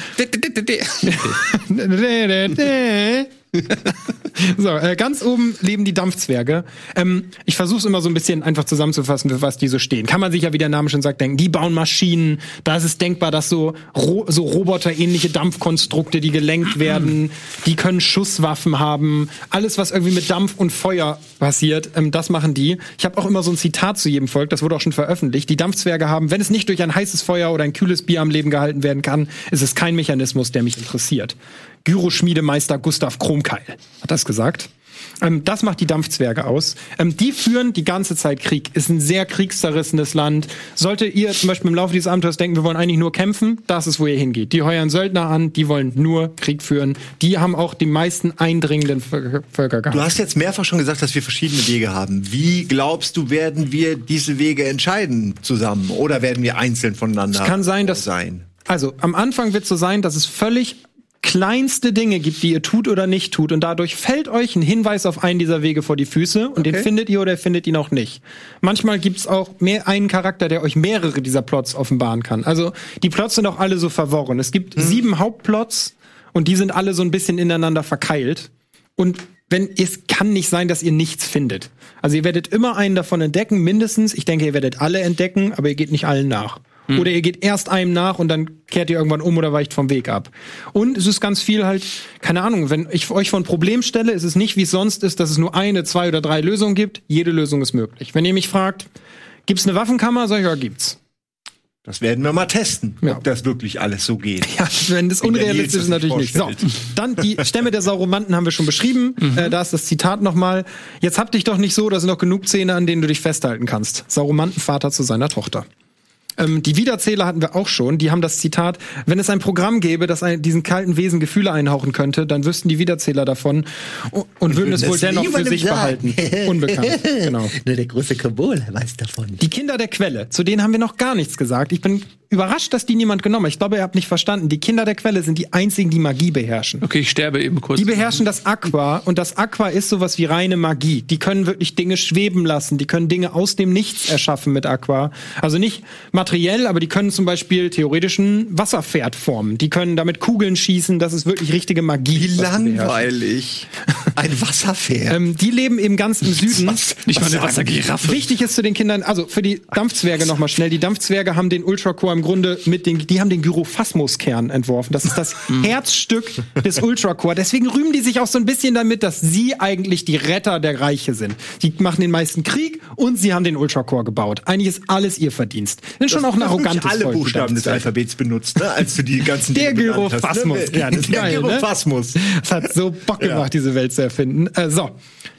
Speaker 1: so, äh, ganz oben leben die Dampfzwerge. Ähm, ich versuche es immer so ein bisschen einfach zusammenzufassen, für was die so stehen. Kann man sich ja, wie der Name schon sagt, denken, die bauen Maschinen. Da ist es denkbar, dass so, Ro so roboterähnliche Dampfkonstrukte, die gelenkt werden, die können Schusswaffen haben. Alles, was irgendwie mit Dampf und Feuer passiert, ähm, das machen die. Ich habe auch immer so ein Zitat zu jedem Volk, das wurde auch schon veröffentlicht. Die Dampfzwerge haben, wenn es nicht durch ein heißes Feuer oder ein kühles Bier am Leben gehalten werden kann, ist es kein Mechanismus, der mich interessiert. Gyroschmiedemeister Gustav Kromkeil hat das gesagt. Ähm, das macht die Dampfzwerge aus. Ähm, die führen die ganze Zeit Krieg. Ist ein sehr kriegszerrissenes Land. Sollte ihr zum Beispiel im Laufe dieses Abenteuers denken, wir wollen eigentlich nur kämpfen, das ist, wo ihr hingeht. Die heuern Söldner an, die wollen nur Krieg führen. Die haben auch die meisten eindringenden Völker gehabt.
Speaker 5: Du hast jetzt mehrfach schon gesagt, dass wir verschiedene Wege haben. Wie glaubst du, werden wir diese Wege entscheiden zusammen? Oder werden wir einzeln voneinander
Speaker 1: Es kann sein, dass
Speaker 5: sein?
Speaker 1: Also, am Anfang wird so sein, dass es völlig kleinste Dinge gibt, die ihr tut oder nicht tut. Und dadurch fällt euch ein Hinweis auf einen dieser Wege vor die Füße und den
Speaker 5: Okay.
Speaker 1: findet ihr oder findet ihn auch nicht. Manchmal gibt's auch mehr einen Charakter, der euch mehrere dieser Plots offenbaren kann. Also die Plots sind auch alle so verworren. Es gibt sieben Hauptplots und die sind alle so ein bisschen ineinander verkeilt. Und wenn es kann nicht sein, dass ihr nichts findet. Also ihr werdet immer einen davon entdecken, mindestens. Ich denke, ihr werdet alle entdecken, aber ihr geht nicht allen nach. Oder ihr geht erst einem nach und dann kehrt ihr irgendwann um oder weicht vom Weg ab. Und es ist ganz viel halt, keine Ahnung, wenn ich euch vor ein Problem stelle, ist es nicht wie es sonst ist, dass es nur eine, zwei oder drei Lösungen gibt. Jede Lösung ist möglich. Wenn ihr mich fragt, gibt's eine Waffenkammer, sag ich, ja, gibt's.
Speaker 5: Das werden wir mal testen,
Speaker 1: Ja.
Speaker 5: ob das wirklich alles so geht.
Speaker 1: Ja, wenn das unrealistisch ist, natürlich nicht. So, dann die Stämme der Sauromanten haben wir schon beschrieben. Äh, da ist das Zitat nochmal. Jetzt hab dich doch nicht so, da sind noch genug Zähne, an denen du dich festhalten kannst. Sauromantenvater zu seiner Tochter. Ähm, die Wiederzähler hatten wir auch schon. Die haben das Zitat, wenn es ein Programm gäbe, das ein, diesen kalten Wesen Gefühle einhauchen könnte, dann wüssten die Wiederzähler davon und, und würden es wohl dennoch für sich
Speaker 5: sagen.
Speaker 1: behalten. Unbekannt, genau.
Speaker 6: Nur der große Kabul weiß davon.
Speaker 1: Die Kinder der Quelle, zu denen haben wir noch gar nichts gesagt. Ich bin überrascht, dass die niemand genommen hat. Ich glaube, ihr habt nicht verstanden. Die Kinder der Quelle sind die einzigen, die Magie beherrschen.
Speaker 3: Okay, ich sterbe eben kurz.
Speaker 1: Die beherrschen das Aqua und das Aqua ist sowas wie reine Magie. Die können wirklich Dinge schweben lassen, die können Dinge aus dem Nichts erschaffen mit Aqua. Also nicht materiell, aber die können zum Beispiel theoretisch ein Wasserpferd formen. Die können damit Kugeln schießen, das ist wirklich richtige Magie.
Speaker 5: Wie
Speaker 1: was
Speaker 5: langweilig. Ein Wasserpferd.
Speaker 1: Ähm, die leben eben ganz im Süden.
Speaker 3: Nicht mal eine Wassergiraffe.
Speaker 1: Wichtig ist zu den Kindern, also für die Dampfzwerge nochmal schnell. Die Dampfzwerge haben den Ultracore im Grunde mit den, die haben den Gyrophasmus-Kern entworfen. Das ist das Herzstück des Ultracore. Deswegen rühmen die sich auch so ein bisschen damit, dass sie eigentlich die Retter der Reiche sind. Die machen den meisten Krieg und sie haben den Ultracore gebaut. Eigentlich ist alles ihr Verdienst. Sind schon auch ein arrogantes
Speaker 5: alle
Speaker 1: Volk,
Speaker 5: Buchstaben des. Alphabets benutzt, ne? als du die ganzen
Speaker 1: Der
Speaker 5: hast,
Speaker 1: Gyrophasmus-Kern ist
Speaker 5: Der
Speaker 1: geil, ne?
Speaker 5: Gyrophasmus.
Speaker 1: Es hat so Bock gemacht, diese Welt zu erfinden. Äh, so,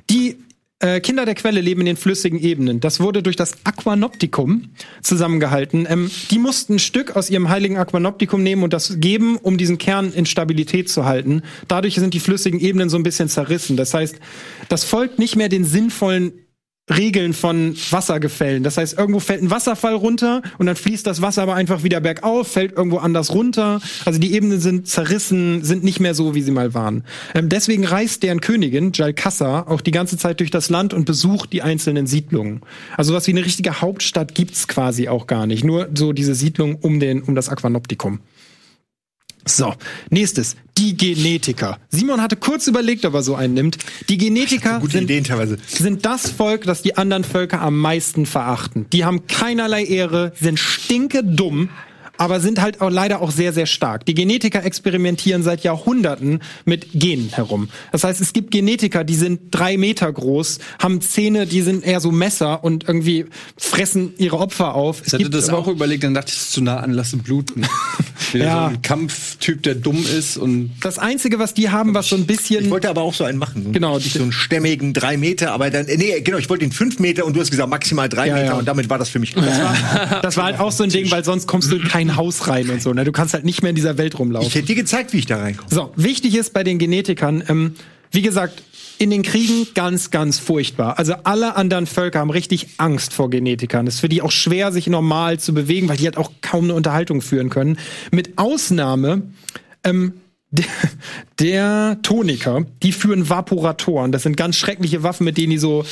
Speaker 1: die äh, Kinder der Quelle leben in den flüssigen Ebenen. Das wurde durch das Aquanoptikum zusammengehalten. Ähm, die mussten ein Stück aus ihrem heiligen Aquanoptikum nehmen und das geben, um diesen Kern in Stabilität zu halten. Dadurch sind die flüssigen Ebenen so ein bisschen zerrissen. Das heißt, das folgt nicht mehr den sinnvollen Regeln von Wassergefällen. Das heißt, irgendwo fällt ein Wasserfall runter und dann fließt das Wasser aber einfach wieder bergauf, fällt irgendwo anders runter. Also die Ebenen sind zerrissen, sind nicht mehr so, wie sie mal waren. Ähm, deswegen reist deren Königin, Jalkassa, auch die ganze Zeit durch das Land und besucht die einzelnen Siedlungen. Also was wie eine richtige Hauptstadt gibt's quasi auch gar nicht. Nur so diese Siedlung um, den, um das Aquanoptikum. So, nächstes, die Genetiker. Simon hatte kurz überlegt, ob er so einen nimmt. Die Genetiker
Speaker 5: Gute
Speaker 1: sind
Speaker 5: Ideen teilweise.
Speaker 1: sind das Volk, das die anderen Völker am meisten verachten. Die haben keinerlei Ehre, sind stinke dumm, aber sind halt auch leider auch sehr, sehr stark. Die Genetiker experimentieren seit Jahrhunderten mit Genen herum. Das heißt, es gibt Genetiker, die sind drei Meter groß, haben Zähne, die sind eher so Messer und irgendwie fressen ihre Opfer auf.
Speaker 2: Ich hatte das auch überlegt, dann dachte ich, es ist zu nah an, lassen bluten. Wieder
Speaker 1: Ja.
Speaker 2: so ein Kampftyp, der dumm ist und
Speaker 1: das Einzige, was die haben, was so ein bisschen
Speaker 5: Ich wollte aber auch so einen machen. So einen-
Speaker 1: Genau,
Speaker 5: So einen stämmigen drei Meter, aber dann, nee, genau, ich wollte den fünf Meter und du hast gesagt maximal drei
Speaker 1: Ja,
Speaker 5: Meter
Speaker 1: ja.
Speaker 5: und damit war das für mich.
Speaker 1: Das war halt auch so ein Ding, weil sonst kommst du in kein Haus rein und so. Ne? Du kannst halt nicht mehr in dieser Welt rumlaufen.
Speaker 5: Ich hätte dir gezeigt, wie ich da reinkomme.
Speaker 1: So, wichtig ist bei den Genetikern, ähm, wie gesagt, in den Kriegen ganz, ganz furchtbar. Also alle anderen Völker haben richtig Angst vor Genetikern. Es ist für die auch schwer, sich normal zu bewegen, weil die halt auch kaum eine Unterhaltung führen können. Mit Ausnahme ähm, Der, der Toniker, die führen Vaporatoren. Das sind ganz schreckliche Waffen, mit denen die so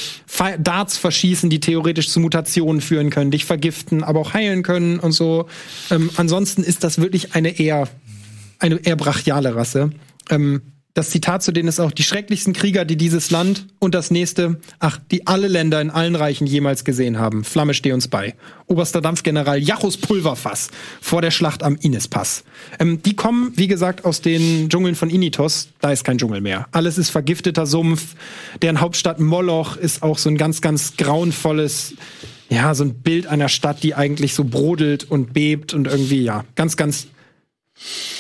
Speaker 1: Darts verschießen, die theoretisch zu Mutationen führen können, dich vergiften, aber auch heilen können und so. Ähm, ansonsten ist das wirklich eine eher, eine eher brachiale Rasse. Ähm, das Zitat zu denen ist auch die schrecklichsten Krieger, die dieses Land und das nächste, ach, die alle Länder in allen Reichen jemals gesehen haben. Flamme steh uns bei. Oberster Dampfgeneral Jachus Pulverfass vor der Schlacht am Inispass. Ähm, die kommen, wie gesagt, aus den Dschungeln von Initos. Da ist kein Dschungel mehr. Alles ist vergifteter Sumpf. Deren Hauptstadt Moloch ist auch so ein ganz, ganz grauenvolles, ja, so ein Bild einer Stadt, die eigentlich so brodelt und bebt und irgendwie, ja, ganz, ganz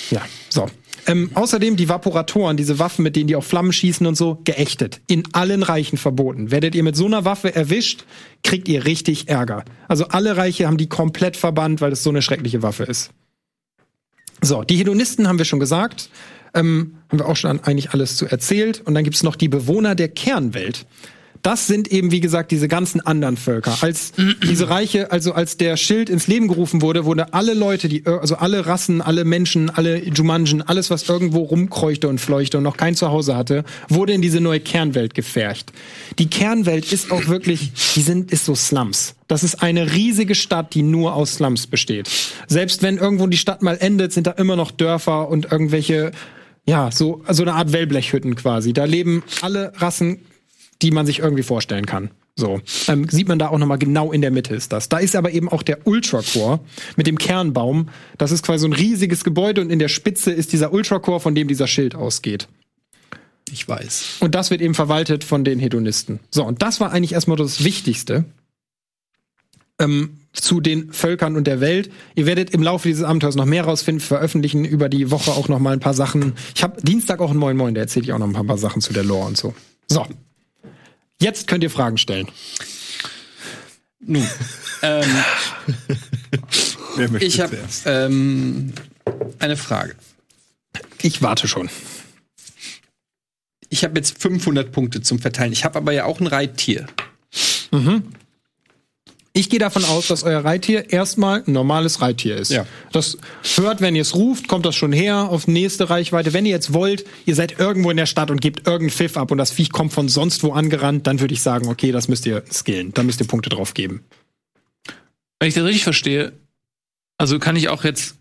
Speaker 1: ja, so. Ähm, außerdem die Vaporatoren, diese Waffen, mit denen die auf Flammen schießen und so, geächtet. In allen Reichen verboten. Werdet ihr mit so einer Waffe erwischt, kriegt ihr richtig Ärger. Also alle Reiche haben die komplett verbannt, weil es so eine schreckliche Waffe ist. So, die Hedonisten haben wir schon gesagt. Ähm, haben wir auch schon eigentlich alles zu erzählt. Und dann gibt's noch die Bewohner der Kernwelt. Das sind eben, wie gesagt, diese ganzen anderen Völker. Als diese Reiche, also als der Schild ins Leben gerufen wurde, wurde alle Leute, die, also alle Rassen, alle Menschen, alle Jumanjen, alles, was irgendwo rumkreuchte und fleuchte und noch kein Zuhause hatte, wurde in diese neue Kernwelt gefercht. Die Kernwelt ist auch wirklich, die sind, ist so Slums. Das ist eine riesige Stadt, die nur aus Slums besteht. Selbst wenn irgendwo die Stadt mal endet, sind da immer noch Dörfer und irgendwelche, ja, so, so eine Art Wellblechhütten quasi. Da leben alle Rassen, die man sich irgendwie vorstellen kann. So ähm, sieht man da auch noch mal genau in der Mitte ist das. Da ist aber eben auch der Ultracore mit dem Kernbaum. Das ist quasi so ein riesiges Gebäude und in der Spitze ist dieser Ultracore, von dem dieser Schild ausgeht.
Speaker 2: Ich weiß.
Speaker 1: Und das wird eben verwaltet von den Hedonisten. So, und das war eigentlich erstmal das Wichtigste ähm, zu den Völkern und der Welt. Ihr werdet im Laufe dieses Abenteuers noch mehr rausfinden, veröffentlichen über die Woche auch noch mal ein paar Sachen. Ich habe Dienstag auch ein Moin Moin, da erzähle ich auch noch ein paar Sachen zu der Lore und so. So. Jetzt könnt ihr Fragen stellen.
Speaker 2: Nun, ähm,
Speaker 5: Wer möchte
Speaker 2: ich habe ähm, eine Frage.
Speaker 1: Ich warte schon.
Speaker 2: Ich habe jetzt 500 Punkte zum Verteilen. Ich habe aber ja auch ein Reittier.
Speaker 1: Ich gehe davon aus, dass euer Reittier erstmal ein normales Reittier ist.
Speaker 2: Ja.
Speaker 1: Das hört, wenn ihr es ruft, kommt das schon her auf nächste Reichweite. Wenn ihr jetzt wollt, ihr seid irgendwo in der Stadt und gebt irgendeinen Pfiff ab und das Viech kommt von sonst wo angerannt, dann würde ich sagen, okay, das müsst ihr skillen. Da müsst ihr Punkte drauf geben.
Speaker 3: Wenn ich das richtig verstehe, also kann ich auch jetzt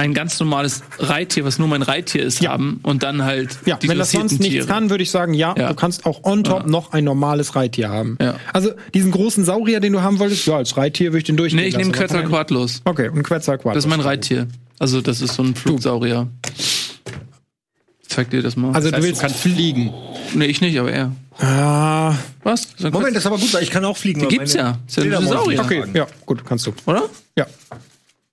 Speaker 3: ein ganz normales Reittier, was nur mein Reittier ist,
Speaker 1: Ja.
Speaker 3: haben und dann halt
Speaker 1: Ja,
Speaker 3: die
Speaker 1: wenn das sonst nichts
Speaker 3: Tiere.
Speaker 1: kann, würde ich sagen, ja,
Speaker 3: Ja.
Speaker 1: du kannst auch on top
Speaker 3: Ja.
Speaker 1: noch ein normales Reittier haben.
Speaker 3: Ja.
Speaker 1: Also diesen großen Saurier, den du haben wolltest, ja, als Reittier würde ich den durchgehen
Speaker 3: Nee, ich nehme Quetzalcoatlus.
Speaker 1: Okay, und Quetzalcoatl.
Speaker 3: Das ist mein Reittier. Also das ist so ein Flugsaurier. Zeig dir das mal.
Speaker 1: Also
Speaker 2: Das
Speaker 1: du
Speaker 2: heißt,
Speaker 1: willst
Speaker 2: du kannst fliegen.
Speaker 3: nee, ich nicht, aber er.
Speaker 1: Ah,
Speaker 3: Was? Das ein
Speaker 5: Moment, das ist aber gut, weil ich kann auch fliegen.
Speaker 3: Die gibt's ja. Ist ja ein Saurier.
Speaker 1: okay, ja, gut, kannst du.
Speaker 3: Oder?
Speaker 1: Ja.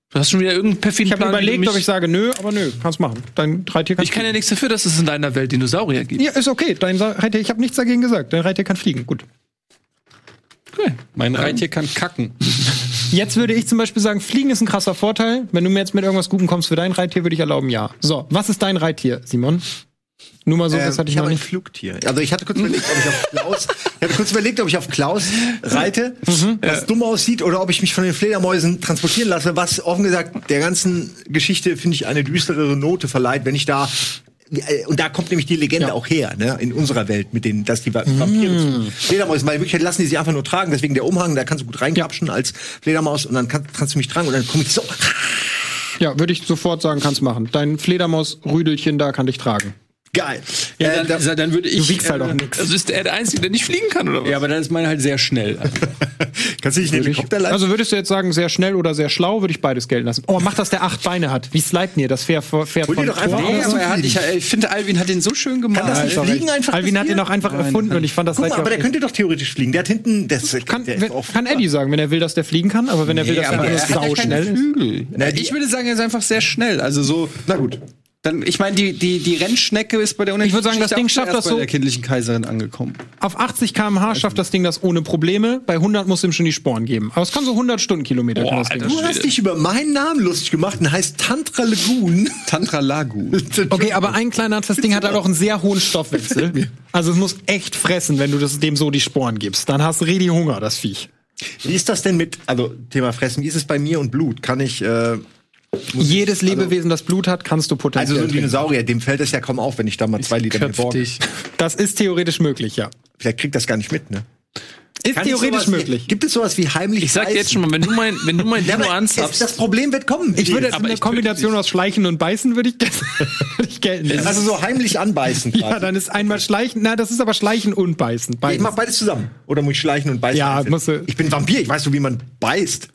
Speaker 3: Du hast schon wieder irgendeinen perfiden
Speaker 1: Ich habe überlegt, ob ich sage nö, aber nö, kannst machen. Dein Reittier kann
Speaker 3: Ich kann ja nichts dafür, dass es in deiner Welt Dinosaurier gibt.
Speaker 1: Ja, ist okay. Dein Sa- Reittier, ich habe nichts dagegen gesagt. Dein Reittier kann fliegen. Gut.
Speaker 3: Okay.
Speaker 2: Mein Reittier kann kacken.
Speaker 1: Jetzt würde ich zum Beispiel sagen, Fliegen ist ein krasser Vorteil. Wenn du mir jetzt mit irgendwas Gutem kommst für dein Reittier, würde ich erlauben, ja. So, was ist dein Reittier, Simon? Nur mal so, das
Speaker 5: Ähm,
Speaker 1: hatte ich
Speaker 5: ich
Speaker 1: noch nicht.
Speaker 5: Flugtier. Also ich hatte kurz überlegt, ob ich auf Klaus, ich hatte kurz überlegt, ob ich auf Klaus reite,
Speaker 1: Mhm.
Speaker 5: was dumm aussieht, oder ob ich mich von den Fledermäusen transportieren lasse, was offen gesagt der ganzen Geschichte finde ich eine düsterere Note verleiht, wenn ich da äh, und da kommt nämlich die Legende
Speaker 1: Ja.
Speaker 5: auch her, ne, in unserer Welt mit den, dass die Va- Vampire zu Fledermäusen, weil in Wirklichkeit lassen die sie einfach nur tragen, deswegen der Umhang, da kannst du gut reinkapschen als Fledermaus und dann kann, kannst du mich tragen und dann komme ich so.
Speaker 1: Ja, würde ich sofort sagen, kannst machen. Dein Fledermaus-Rüdelchen da kann dich tragen.
Speaker 5: Geil.
Speaker 2: Ja,
Speaker 5: Äh,
Speaker 2: dann,
Speaker 5: da-
Speaker 2: dann würde ich.
Speaker 1: Du wiegst halt
Speaker 2: äh,
Speaker 1: auch nichts.
Speaker 3: Also ist er der Einzige, der nicht fliegen kann, oder was?
Speaker 2: Ja, aber dann ist meine halt sehr schnell.
Speaker 5: kannst du nicht einen Helikopter leiten?
Speaker 1: Also würdest du jetzt sagen, sehr schnell oder sehr schlau, würde ich beides gelten lassen. Oh, mach, dass der acht Beine hat. Wie Sleipnir, das Pferd, Pferd
Speaker 5: Hol
Speaker 1: von
Speaker 5: doch einfach. Nee,
Speaker 2: aber er hat, ich, ich finde, Alvin hat den so schön gemalt.
Speaker 5: Kann das nicht fliegen einfach,
Speaker 1: Alvin hat ihn
Speaker 5: Tier?
Speaker 1: auch einfach erfunden und ich fand das
Speaker 5: Guck mal, aber der könnte doch theoretisch fliegen. Der hat hinten, das
Speaker 1: kann,
Speaker 5: der
Speaker 1: wenn, kann Eddie sagen, wenn er will, dass der fliegen kann, aber wenn er will, dass er
Speaker 2: er ja
Speaker 1: sau schnell ist.
Speaker 2: Ich würde sagen, er ist einfach sehr schnell. Also so.
Speaker 5: Na gut.
Speaker 2: Dann, ich meine, die, die, die Rennschnecke ist bei der
Speaker 1: Ich würde sagen, das Ding schafft das
Speaker 2: bei
Speaker 1: so-
Speaker 2: der kindlichen Kaiserin angekommen.
Speaker 1: Auf 80 km/h schafft das Ding das ohne Probleme. Bei 100 muss ihm schon die Sporen geben. Aber es kann so 100 Stundenkilometer. kann das Ding.
Speaker 3: Alter.
Speaker 5: Du hast dich über meinen Namen lustig gemacht und heißt Tantra Lagoon.
Speaker 2: Tantra Lagu.
Speaker 1: Okay, aber ein kleiner, das Ding hat halt auch einen sehr hohen Stoffwechsel. Also es muss echt fressen, wenn du das dem so die Sporen gibst. Dann hast du richtig Hunger, das Viech.
Speaker 5: Wie ist das denn mit, also Thema Fressen, wie ist es bei mir und Blut? Kann ich, äh,
Speaker 1: Jedes Lebewesen, das Blut hat, kannst du
Speaker 5: Also
Speaker 1: potenziell
Speaker 5: so ein
Speaker 1: trinken.
Speaker 5: Dinosaurier, dem fällt es ja kaum auf, wenn ich da mal zwei Liter
Speaker 3: dich.
Speaker 1: Das ist theoretisch möglich, ja.
Speaker 5: Vielleicht kriegt das gar nicht mit, ne?
Speaker 1: Ist
Speaker 5: Kann ich
Speaker 1: theoretisch
Speaker 5: sowas
Speaker 1: möglich.
Speaker 5: Gibt es sowas wie heimlich
Speaker 3: Ich sag dir jetzt schon mal, wenn du mein, wenn du mein
Speaker 5: Ja,
Speaker 3: Dino
Speaker 5: es,
Speaker 3: anzapfst,
Speaker 5: das Problem wird kommen.
Speaker 1: Ich würde
Speaker 3: Aber
Speaker 1: eine
Speaker 3: ich
Speaker 1: Kombination aus Schleichen und Beißen würde ich, würde ich gelten lassen.
Speaker 5: also so heimlich anbeißen.
Speaker 1: ja,
Speaker 5: quasi.
Speaker 1: dann ist einmal Schleichen. Na, das ist aber Schleichen und Beißen.
Speaker 5: ich
Speaker 1: Beides.
Speaker 5: mach beides zusammen. Oder muss ich schleichen und beißen?
Speaker 1: Ja, musst du-
Speaker 5: Ich bin Vampir, ich weiß so, wie man beißt.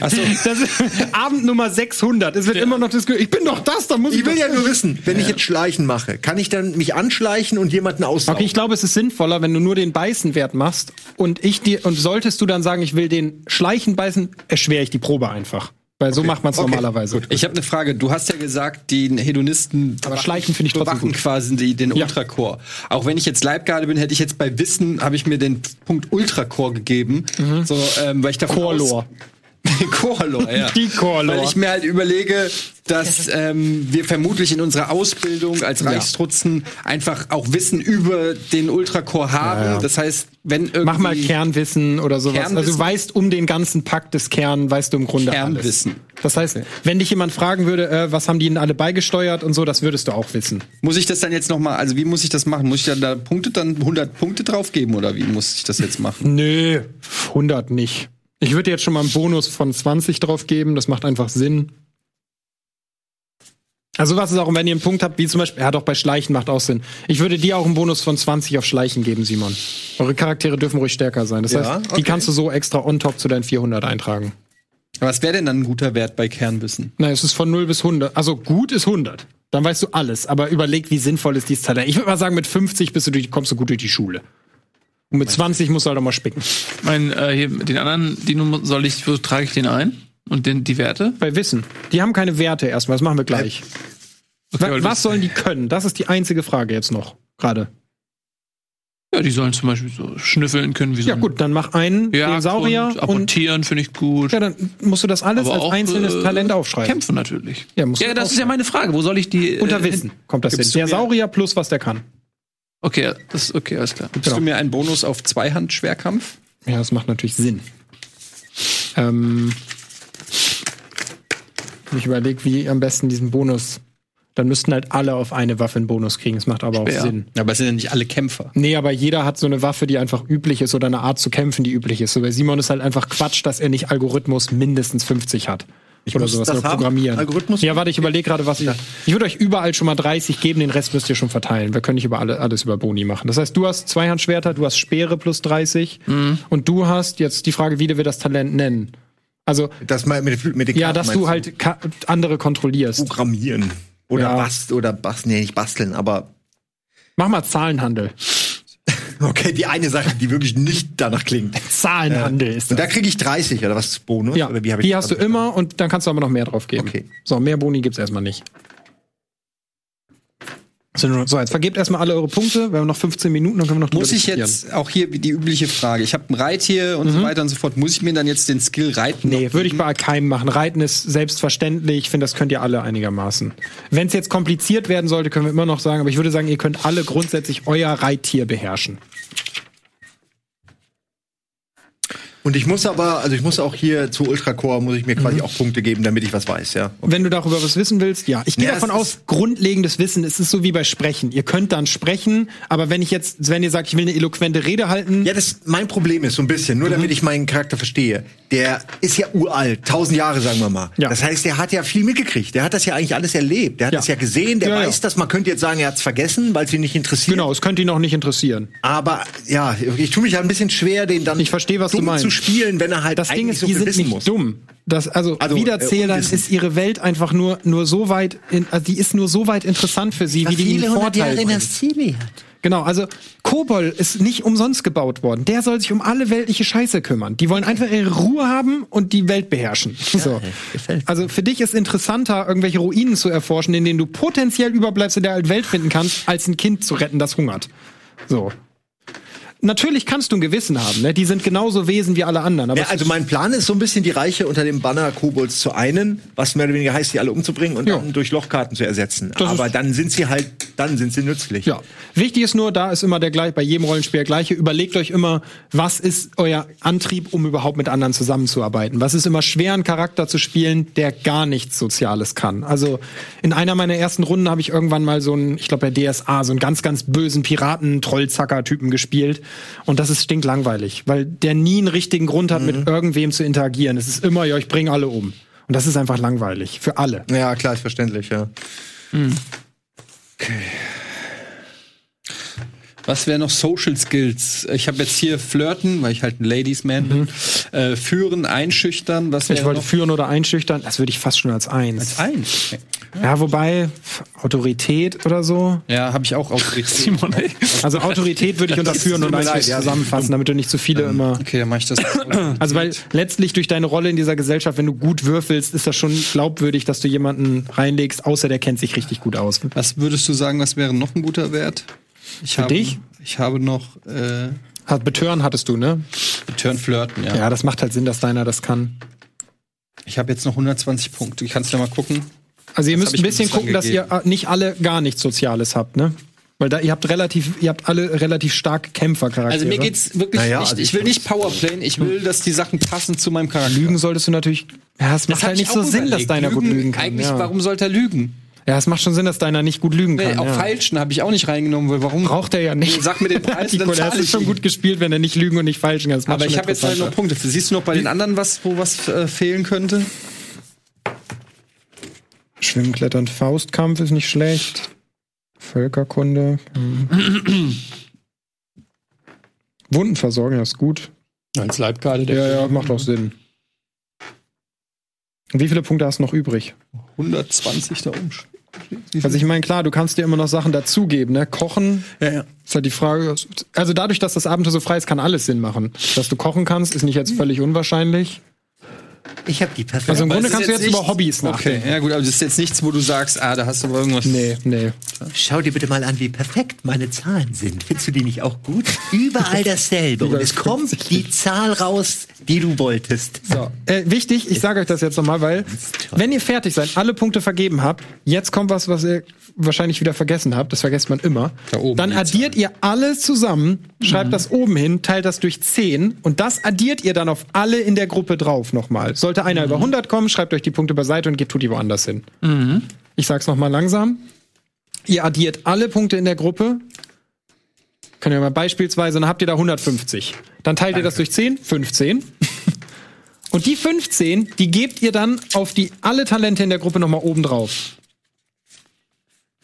Speaker 1: Das ist Abend Nummer 600. Es wird immer noch diskutiert. Ich bin doch das, da muss ich.
Speaker 5: Ich will ja nur wissen, wenn ich jetzt Schleichen mache, kann ich dann mich anschleichen und jemanden aussaugen?
Speaker 1: Okay, ich glaube, es ist sinnvoller, wenn du nur den Beißenwert machst und ich dir und solltest du dann sagen, ich will den Schleichen beißen, erschwere ich die Probe einfach. Weil so macht man es
Speaker 5: Okay,
Speaker 1: normalerweise.
Speaker 2: Ich habe eine Frage. Du hast ja gesagt, die Hedonisten
Speaker 1: Aber Schleichen finde ich trotzdem gut.
Speaker 2: quasi die, den
Speaker 1: Ja.
Speaker 2: Ultracore. Auch wenn ich jetzt Leibgarde bin, hätte ich jetzt bei Wissen habe ich mir den Punkt Ultracore gegeben, so ähm, weil ich davon
Speaker 1: Core-Lore.
Speaker 2: Core-Lore, ja.
Speaker 1: Die Core-Lore.
Speaker 2: Weil ich mir halt überlege, dass ähm, wir vermutlich in unserer Ausbildung als Reichstrutzen einfach auch Wissen über den Ultracore haben.
Speaker 1: Ja, ja.
Speaker 2: Das heißt, wenn irgendwie
Speaker 1: Mach mal Kernwissen oder sowas. Also
Speaker 2: Kernwissen?
Speaker 1: du weißt um den ganzen Pakt des Kern, weißt du im Grunde
Speaker 2: Kernwissen.
Speaker 1: alles. Das heißt, wenn dich jemand fragen würde, äh, was haben die denn alle beigesteuert und so, das würdest du auch wissen.
Speaker 2: Muss ich das dann jetzt noch mal, also wie muss ich das machen? Muss ich dann da Punkte dann 100 Punkte drauf geben oder wie muss ich das jetzt machen?
Speaker 1: Nö, 100 nicht. Ich würde jetzt schon mal einen Bonus von 20 drauf geben, das macht einfach Sinn. Also was ist auch, wenn ihr einen Punkt habt, wie zum Beispiel, ja doch, bei Schleichen macht auch Sinn. Ich würde dir auch einen Bonus von 20 auf Schleichen geben, Simon. Eure Charaktere dürfen ruhig stärker sein. Das
Speaker 5: Ja,
Speaker 1: heißt, die
Speaker 5: okay.
Speaker 1: kannst du so extra on top zu deinen 400 eintragen.
Speaker 2: Was wäre denn dann ein guter Wert bei Kernwissen?
Speaker 1: Nein, es ist von 0 bis 100. Also gut ist 100. Dann weißt du alles. Aber überleg, wie sinnvoll ist dieses Talent. Ich würde mal sagen, mit 50 bist du durch, kommst du gut durch die Schule. Und mit 20 musst du halt auch mal spicken.
Speaker 3: mein, äh, hier, den anderen Dino soll ich, wo trage ich den ein? Und den, die Werte?
Speaker 1: Bei Wissen. Die haben keine Werte erstmal. Das machen wir gleich.
Speaker 3: Okay,
Speaker 1: Wa-
Speaker 3: weil
Speaker 1: was
Speaker 3: das-
Speaker 1: sollen die können? Das ist die einzige Frage jetzt noch. Gerade.
Speaker 3: Ja, die sollen zum Beispiel so schnüffeln können wie so
Speaker 1: Ja, gut, dann mach einen
Speaker 3: Jagd
Speaker 1: den Saurier
Speaker 3: und apportieren finde ich gut.
Speaker 1: ja, dann musst du das alles
Speaker 3: Aber
Speaker 1: als
Speaker 3: auch,
Speaker 1: einzelnes
Speaker 3: äh,
Speaker 1: Talent aufschreiben.
Speaker 3: Kämpfen natürlich.
Speaker 1: Ja, musst
Speaker 3: ja, das ist
Speaker 1: aufschreiben.
Speaker 3: ja meine Frage. Wo soll ich die? äh,
Speaker 1: Unter Wissen kommt das hin. Der Saurier plus was der kann.
Speaker 3: Okay, das ist okay, alles klar.
Speaker 2: Gibst
Speaker 1: Genau.
Speaker 2: du mir einen Bonus auf Zweihand-Schwerkampf?
Speaker 1: Ja, das macht natürlich Sinn. Ähm, ich überlege, wie am besten diesen Bonus. Dann müssten halt alle auf eine Waffe einen Bonus kriegen. Das macht aber
Speaker 3: Schwer.
Speaker 1: auch Sinn.
Speaker 2: Aber es sind ja nicht alle Kämpfer.
Speaker 1: Nee, aber jeder hat so eine Waffe, die einfach üblich ist oder eine Art zu kämpfen, die üblich ist. So bei Simon ist halt einfach Quatsch, dass er nicht Algorithmus mindestens 50 hat. Oder
Speaker 5: muss
Speaker 1: sowas
Speaker 5: das
Speaker 1: oder
Speaker 5: haben?
Speaker 1: programmieren.
Speaker 5: Algorithmus?
Speaker 1: Ja, warte, ich überlege gerade, was ich. Ich würde euch überall schon mal 30 geben, den Rest müsst ihr schon verteilen. Wir können nicht über alle, alles über Boni machen. Das heißt, du hast Zweihandschwerter, du hast Speere plus 30
Speaker 5: Mhm.
Speaker 1: und du hast jetzt die Frage, wie wir das Talent nennen. Also,
Speaker 5: Das mal mit, mit den
Speaker 1: ja,
Speaker 5: Karten
Speaker 1: dass du halt ka- andere kontrollierst.
Speaker 5: programmieren. Oder
Speaker 1: Ja.
Speaker 5: bast oder basteln, nee, nicht basteln, aber
Speaker 1: Mach mal Zahlenhandel.
Speaker 5: Okay, die eine Sache, die wirklich nicht danach klingt.
Speaker 1: Zahlenhandel ist
Speaker 5: Und
Speaker 1: das.
Speaker 5: da kriege ich 30 oder was ist Bonus?
Speaker 1: Ja,
Speaker 5: oder wie hab ich
Speaker 1: die hast du immer und dann kannst du aber noch mehr drauf geben.
Speaker 5: Okay.
Speaker 1: So, mehr Boni gibt's erstmal nicht. So, jetzt vergebt erstmal alle eure Punkte. Wir haben noch 15 Minuten, dann können wir noch
Speaker 2: Muss ich jetzt auch hier die übliche Frage. Ich habe ein Reittier und so weiter und so fort. Muss ich mir dann jetzt den Skill reiten?
Speaker 1: Nee, würde ich bei keinem machen. Reiten ist selbstverständlich. Ich finde, das könnt ihr alle einigermaßen. Wenn es jetzt kompliziert werden sollte, können wir immer noch sagen, aber ich würde sagen, ihr könnt alle grundsätzlich euer Reittier beherrschen.
Speaker 5: Und ich muss aber, also ich muss auch hier zu Ultracore, muss ich mir
Speaker 1: Mhm.
Speaker 5: quasi auch Punkte geben, damit ich was weiß, ja.
Speaker 1: Wenn du darüber was wissen willst, ja. Ich gehe
Speaker 5: Ja,
Speaker 1: davon aus, grundlegendes Wissen, es ist so wie bei Sprechen. Ihr könnt dann sprechen, aber wenn ich jetzt, wenn ihr sagt, ich will eine eloquente Rede halten,
Speaker 5: Ja, das mein Problem ist so ein bisschen, nur
Speaker 1: Mhm.
Speaker 5: damit ich meinen Charakter verstehe. Der ist ja uralt, tausend Jahre sagen wir mal.
Speaker 1: Ja.
Speaker 5: Das heißt, der hat ja viel mitgekriegt. Der hat das ja eigentlich alles erlebt. Der hat
Speaker 1: Ja.
Speaker 5: das ja gesehen. Der
Speaker 1: Ja,
Speaker 5: weiß das. Man könnte jetzt sagen, er hat's vergessen, weil es ihn nicht interessiert.
Speaker 1: genau, es könnte ihn auch nicht interessieren.
Speaker 5: Aber ja, ich tue mich ja ein bisschen schwer, den dann
Speaker 1: Ich verstehe, was du meinst.
Speaker 5: Zu spielen, wenn er halt
Speaker 1: Das Ding ist,
Speaker 5: so
Speaker 1: die sind
Speaker 5: wissen
Speaker 1: nicht
Speaker 5: muss.
Speaker 1: dumm. Das, also,
Speaker 5: Also,
Speaker 1: Wiederzählern
Speaker 5: äh,
Speaker 1: ist ihre Welt einfach nur, nur so weit, in, also die ist nur so weit interessant für sie, wie die ihnen Vorteil bringt.
Speaker 6: Ziel hat.
Speaker 1: Genau, also Kobol ist nicht umsonst gebaut worden. Der soll sich um alle weltliche Scheiße kümmern. Die wollen einfach ihre Ruhe haben und die Welt beherrschen. so.
Speaker 6: gefällt.
Speaker 1: Also für dich ist interessanter, irgendwelche Ruinen zu erforschen, in denen du potenziell Überbleibsel der alten Welt finden kannst, als ein Kind zu retten, das hungert. So. Natürlich kannst du ein Gewissen haben, ne? Die sind genauso Wesen wie alle anderen. Aber
Speaker 5: Ja, also mein Plan ist so ein bisschen die Reiche unter dem Banner Kobolds zu einen, was mehr oder weniger heißt, die alle umzubringen und
Speaker 1: Ja.
Speaker 5: dann durch Lochkarten zu ersetzen.
Speaker 1: Das
Speaker 5: Aber dann sind sie halt, dann sind sie nützlich.
Speaker 1: Ja. Wichtig ist nur, da ist immer der gleich, bei jedem Rollenspiel der gleiche. Überlegt euch immer, was ist euer Antrieb, um überhaupt mit anderen zusammenzuarbeiten? Was ist immer schwer, einen Charakter zu spielen, der gar nichts Soziales kann? Also, in einer meiner ersten Runden habe ich irgendwann mal so einen, ich glaube bei DSA, so einen ganz, ganz bösen Piraten-Trollzacker-Typen gespielt. Und das ist stinklangweilig, weil der nie einen richtigen Grund hat, mit irgendwem zu interagieren. Es ist immer, ja, ich bringe alle um. Und das ist einfach langweilig. Für alle.
Speaker 5: Ja, klar, verständlich, ja. Okay.
Speaker 2: Was wäre noch Social Skills? Ich habe jetzt hier Flirten, weil ich halt ein Ladies Man bin. Äh, führen, einschüchtern. Was
Speaker 1: Ich wollte
Speaker 2: noch?
Speaker 1: führen oder einschüchtern, das würde ich fast schon als eins.
Speaker 2: Eins.
Speaker 1: Ja, wobei f- Autorität oder so.
Speaker 2: Ja, habe ich auch Autorität.
Speaker 3: Simon, ey.
Speaker 1: Also Autorität würde ich unter Führen und
Speaker 5: ja,
Speaker 1: zusammenfassen, damit du nicht zu viele immer.
Speaker 2: Okay, dann mache ich das.
Speaker 1: Also weil letztlich durch deine Rolle in dieser Gesellschaft, wenn du gut würfelst, ist das schon glaubwürdig, dass du jemanden reinlegst, außer der kennt sich richtig gut aus.
Speaker 2: Was würdest du sagen, was wäre noch ein guter Wert? Ich
Speaker 1: Für
Speaker 2: habe,
Speaker 1: dich?
Speaker 2: Ich habe noch äh,
Speaker 1: Hat- Betören hattest du, ne?
Speaker 2: Turn Flirten, ja.
Speaker 1: Ja, das macht halt Sinn, dass deiner das kann.
Speaker 2: Ich habe jetzt noch 120 Punkte. Du kannst ja mal gucken.
Speaker 1: Also ihr
Speaker 2: Das
Speaker 1: müsst ein
Speaker 2: ich
Speaker 1: bisschen gucken, dass ihr äh, nicht alle gar nichts Soziales habt, ne? Weil da ihr habt relativ, ihr habt alle relativ starke Kämpfercharaktere.
Speaker 2: Also mir geht's wirklich
Speaker 5: Naja,
Speaker 2: nicht.
Speaker 5: also
Speaker 2: Ich will nicht Powerplayen. Ich will, dass die Sachen passen zu meinem Charakter.
Speaker 1: Lügen solltest du natürlich. Ja, es macht halt
Speaker 2: ich
Speaker 1: nicht so
Speaker 2: auch
Speaker 1: Sinn, dass
Speaker 2: überlegt.
Speaker 1: deiner gut lügen kann.
Speaker 2: Eigentlich,
Speaker 1: ja.
Speaker 2: warum sollte er lügen?
Speaker 1: Ja, es macht schon Sinn, dass deiner nicht gut lügen
Speaker 2: Nee,
Speaker 1: kann.
Speaker 2: auch
Speaker 1: ja.
Speaker 2: Falschen habe ich auch nicht reingenommen, weil warum?
Speaker 1: Braucht er ja nicht.
Speaker 2: Sag mir den Preis, dann zahle
Speaker 1: es ist
Speaker 2: ich
Speaker 1: schon gut gespielt, wenn er nicht lügen und nicht falschen kann. Das
Speaker 2: Aber ich habe jetzt halt noch. Punkte. Siehst du noch bei den anderen was, wo was äh, fehlen könnte?
Speaker 1: Schwimmen, Klettern, Faustkampf ist nicht schlecht. Völkerkunde. hm. Wundenversorgung ist gut.
Speaker 3: Als Leibgarde.
Speaker 1: Ja, ja, macht auch Sinn. Und wie viele Punkte hast du noch übrig?
Speaker 2: 120 da oben.
Speaker 1: Also ich meine, klar, du kannst dir immer noch Sachen dazugeben, ne? Kochen
Speaker 2: Ja, ja.
Speaker 1: ist halt die Frage. Also dadurch, dass das Abenteuer so frei ist, kann alles Sinn machen. Dass du kochen kannst, ist nicht jetzt völlig unwahrscheinlich.
Speaker 6: Ich habe die perfekte.
Speaker 1: Also im Grunde kannst du jetzt
Speaker 2: nicht-
Speaker 1: über Hobbys
Speaker 2: Okay,
Speaker 1: nachdenken.
Speaker 2: ja gut, aber das ist jetzt nichts, wo du sagst, ah, da hast du aber irgendwas.
Speaker 1: Nee, nee.
Speaker 6: Schau dir bitte mal an, wie perfekt meine Zahlen sind. Findest du die nicht auch gut? Überall dasselbe. Und es kommt die Zahl raus, die du wolltest.
Speaker 1: So, äh, wichtig, ich sage euch das jetzt nochmal, weil wenn ihr fertig seid, alle Punkte vergeben habt, jetzt kommt was, was ihr wahrscheinlich wieder vergessen habt, das vergesst man immer.
Speaker 2: Da oben
Speaker 1: Dann
Speaker 2: die
Speaker 1: addiert ihr alles zusammen, schreibt
Speaker 2: Mhm.
Speaker 1: das oben hin, teilt das durch 10 und das addiert ihr dann auf alle in der Gruppe drauf nochmal. Sollte einer
Speaker 2: Mhm.
Speaker 1: über 100 kommen, schreibt euch die Punkte beiseite und geht tut die woanders hin. Ich sag's nochmal langsam. Ihr addiert alle Punkte in der Gruppe. Können wir mal beispielsweise, dann habt ihr da 150. Dann teilt ihr das durch 10, 15. Und die 15, die gebt ihr dann auf die alle Talente in der Gruppe nochmal oben drauf.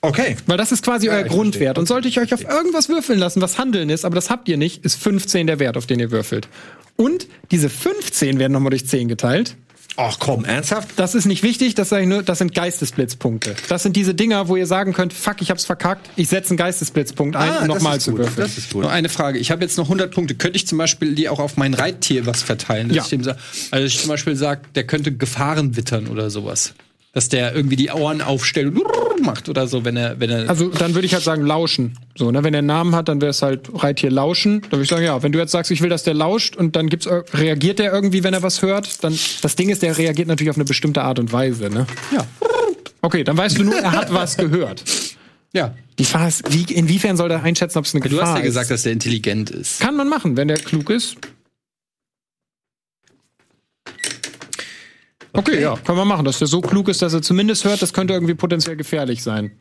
Speaker 5: Okay.
Speaker 1: Weil das ist quasi euer Grundwert. Und sollte ich euch auf irgendwas würfeln lassen, was Handeln ist, aber das habt ihr nicht, ist 15 der Wert, auf den ihr würfelt. Und diese 15 werden nochmal durch 10 geteilt.
Speaker 5: Ach komm, ernsthaft?
Speaker 1: Das ist nicht wichtig, das sage ich nur, das sind Geistesblitzpunkte. Das sind diese Dinger, wo ihr sagen könnt, fuck, ich hab's verkackt, ich setze einen Geistesblitzpunkt ein, um
Speaker 5: das
Speaker 1: nochmal
Speaker 5: ist
Speaker 1: zu
Speaker 5: gut.
Speaker 1: würfeln.
Speaker 5: Das ist gut.
Speaker 2: Noch eine Frage. Ich habe jetzt noch 100 Punkte. Könnte ich zum Beispiel die auch auf mein Reittier was verteilen? Dass
Speaker 1: Ja.
Speaker 2: ich dem also ich zum Beispiel sage, der könnte Gefahren wittern oder sowas. Dass der irgendwie die Ohren aufstellt und macht oder so, wenn er, wenn er.
Speaker 1: Also dann würde ich halt sagen, lauschen. So, ne? Wenn der einen Namen hat, dann wäre es halt Reittier lauschen. Dann würde ich sagen, ja, wenn du jetzt sagst, ich will, dass der lauscht und dann gibt's, ir- reagiert der irgendwie, wenn er was hört, dann das Ding ist, der reagiert natürlich auf eine bestimmte Art und Weise, ne?
Speaker 2: ja.
Speaker 1: Okay, dann weißt du nur, er hat was gehört.
Speaker 2: Ja.
Speaker 1: Die Frage ist, wie, inwiefern soll der einschätzen, ob es eine
Speaker 2: Du
Speaker 1: Gefahr
Speaker 2: hast ja
Speaker 1: ist?
Speaker 2: gesagt, dass der intelligent ist.
Speaker 1: Kann man machen, wenn der klug ist. Okay, ja, kann man machen. Dass der so klug ist, dass er zumindest hört, das könnte irgendwie potenziell gefährlich sein.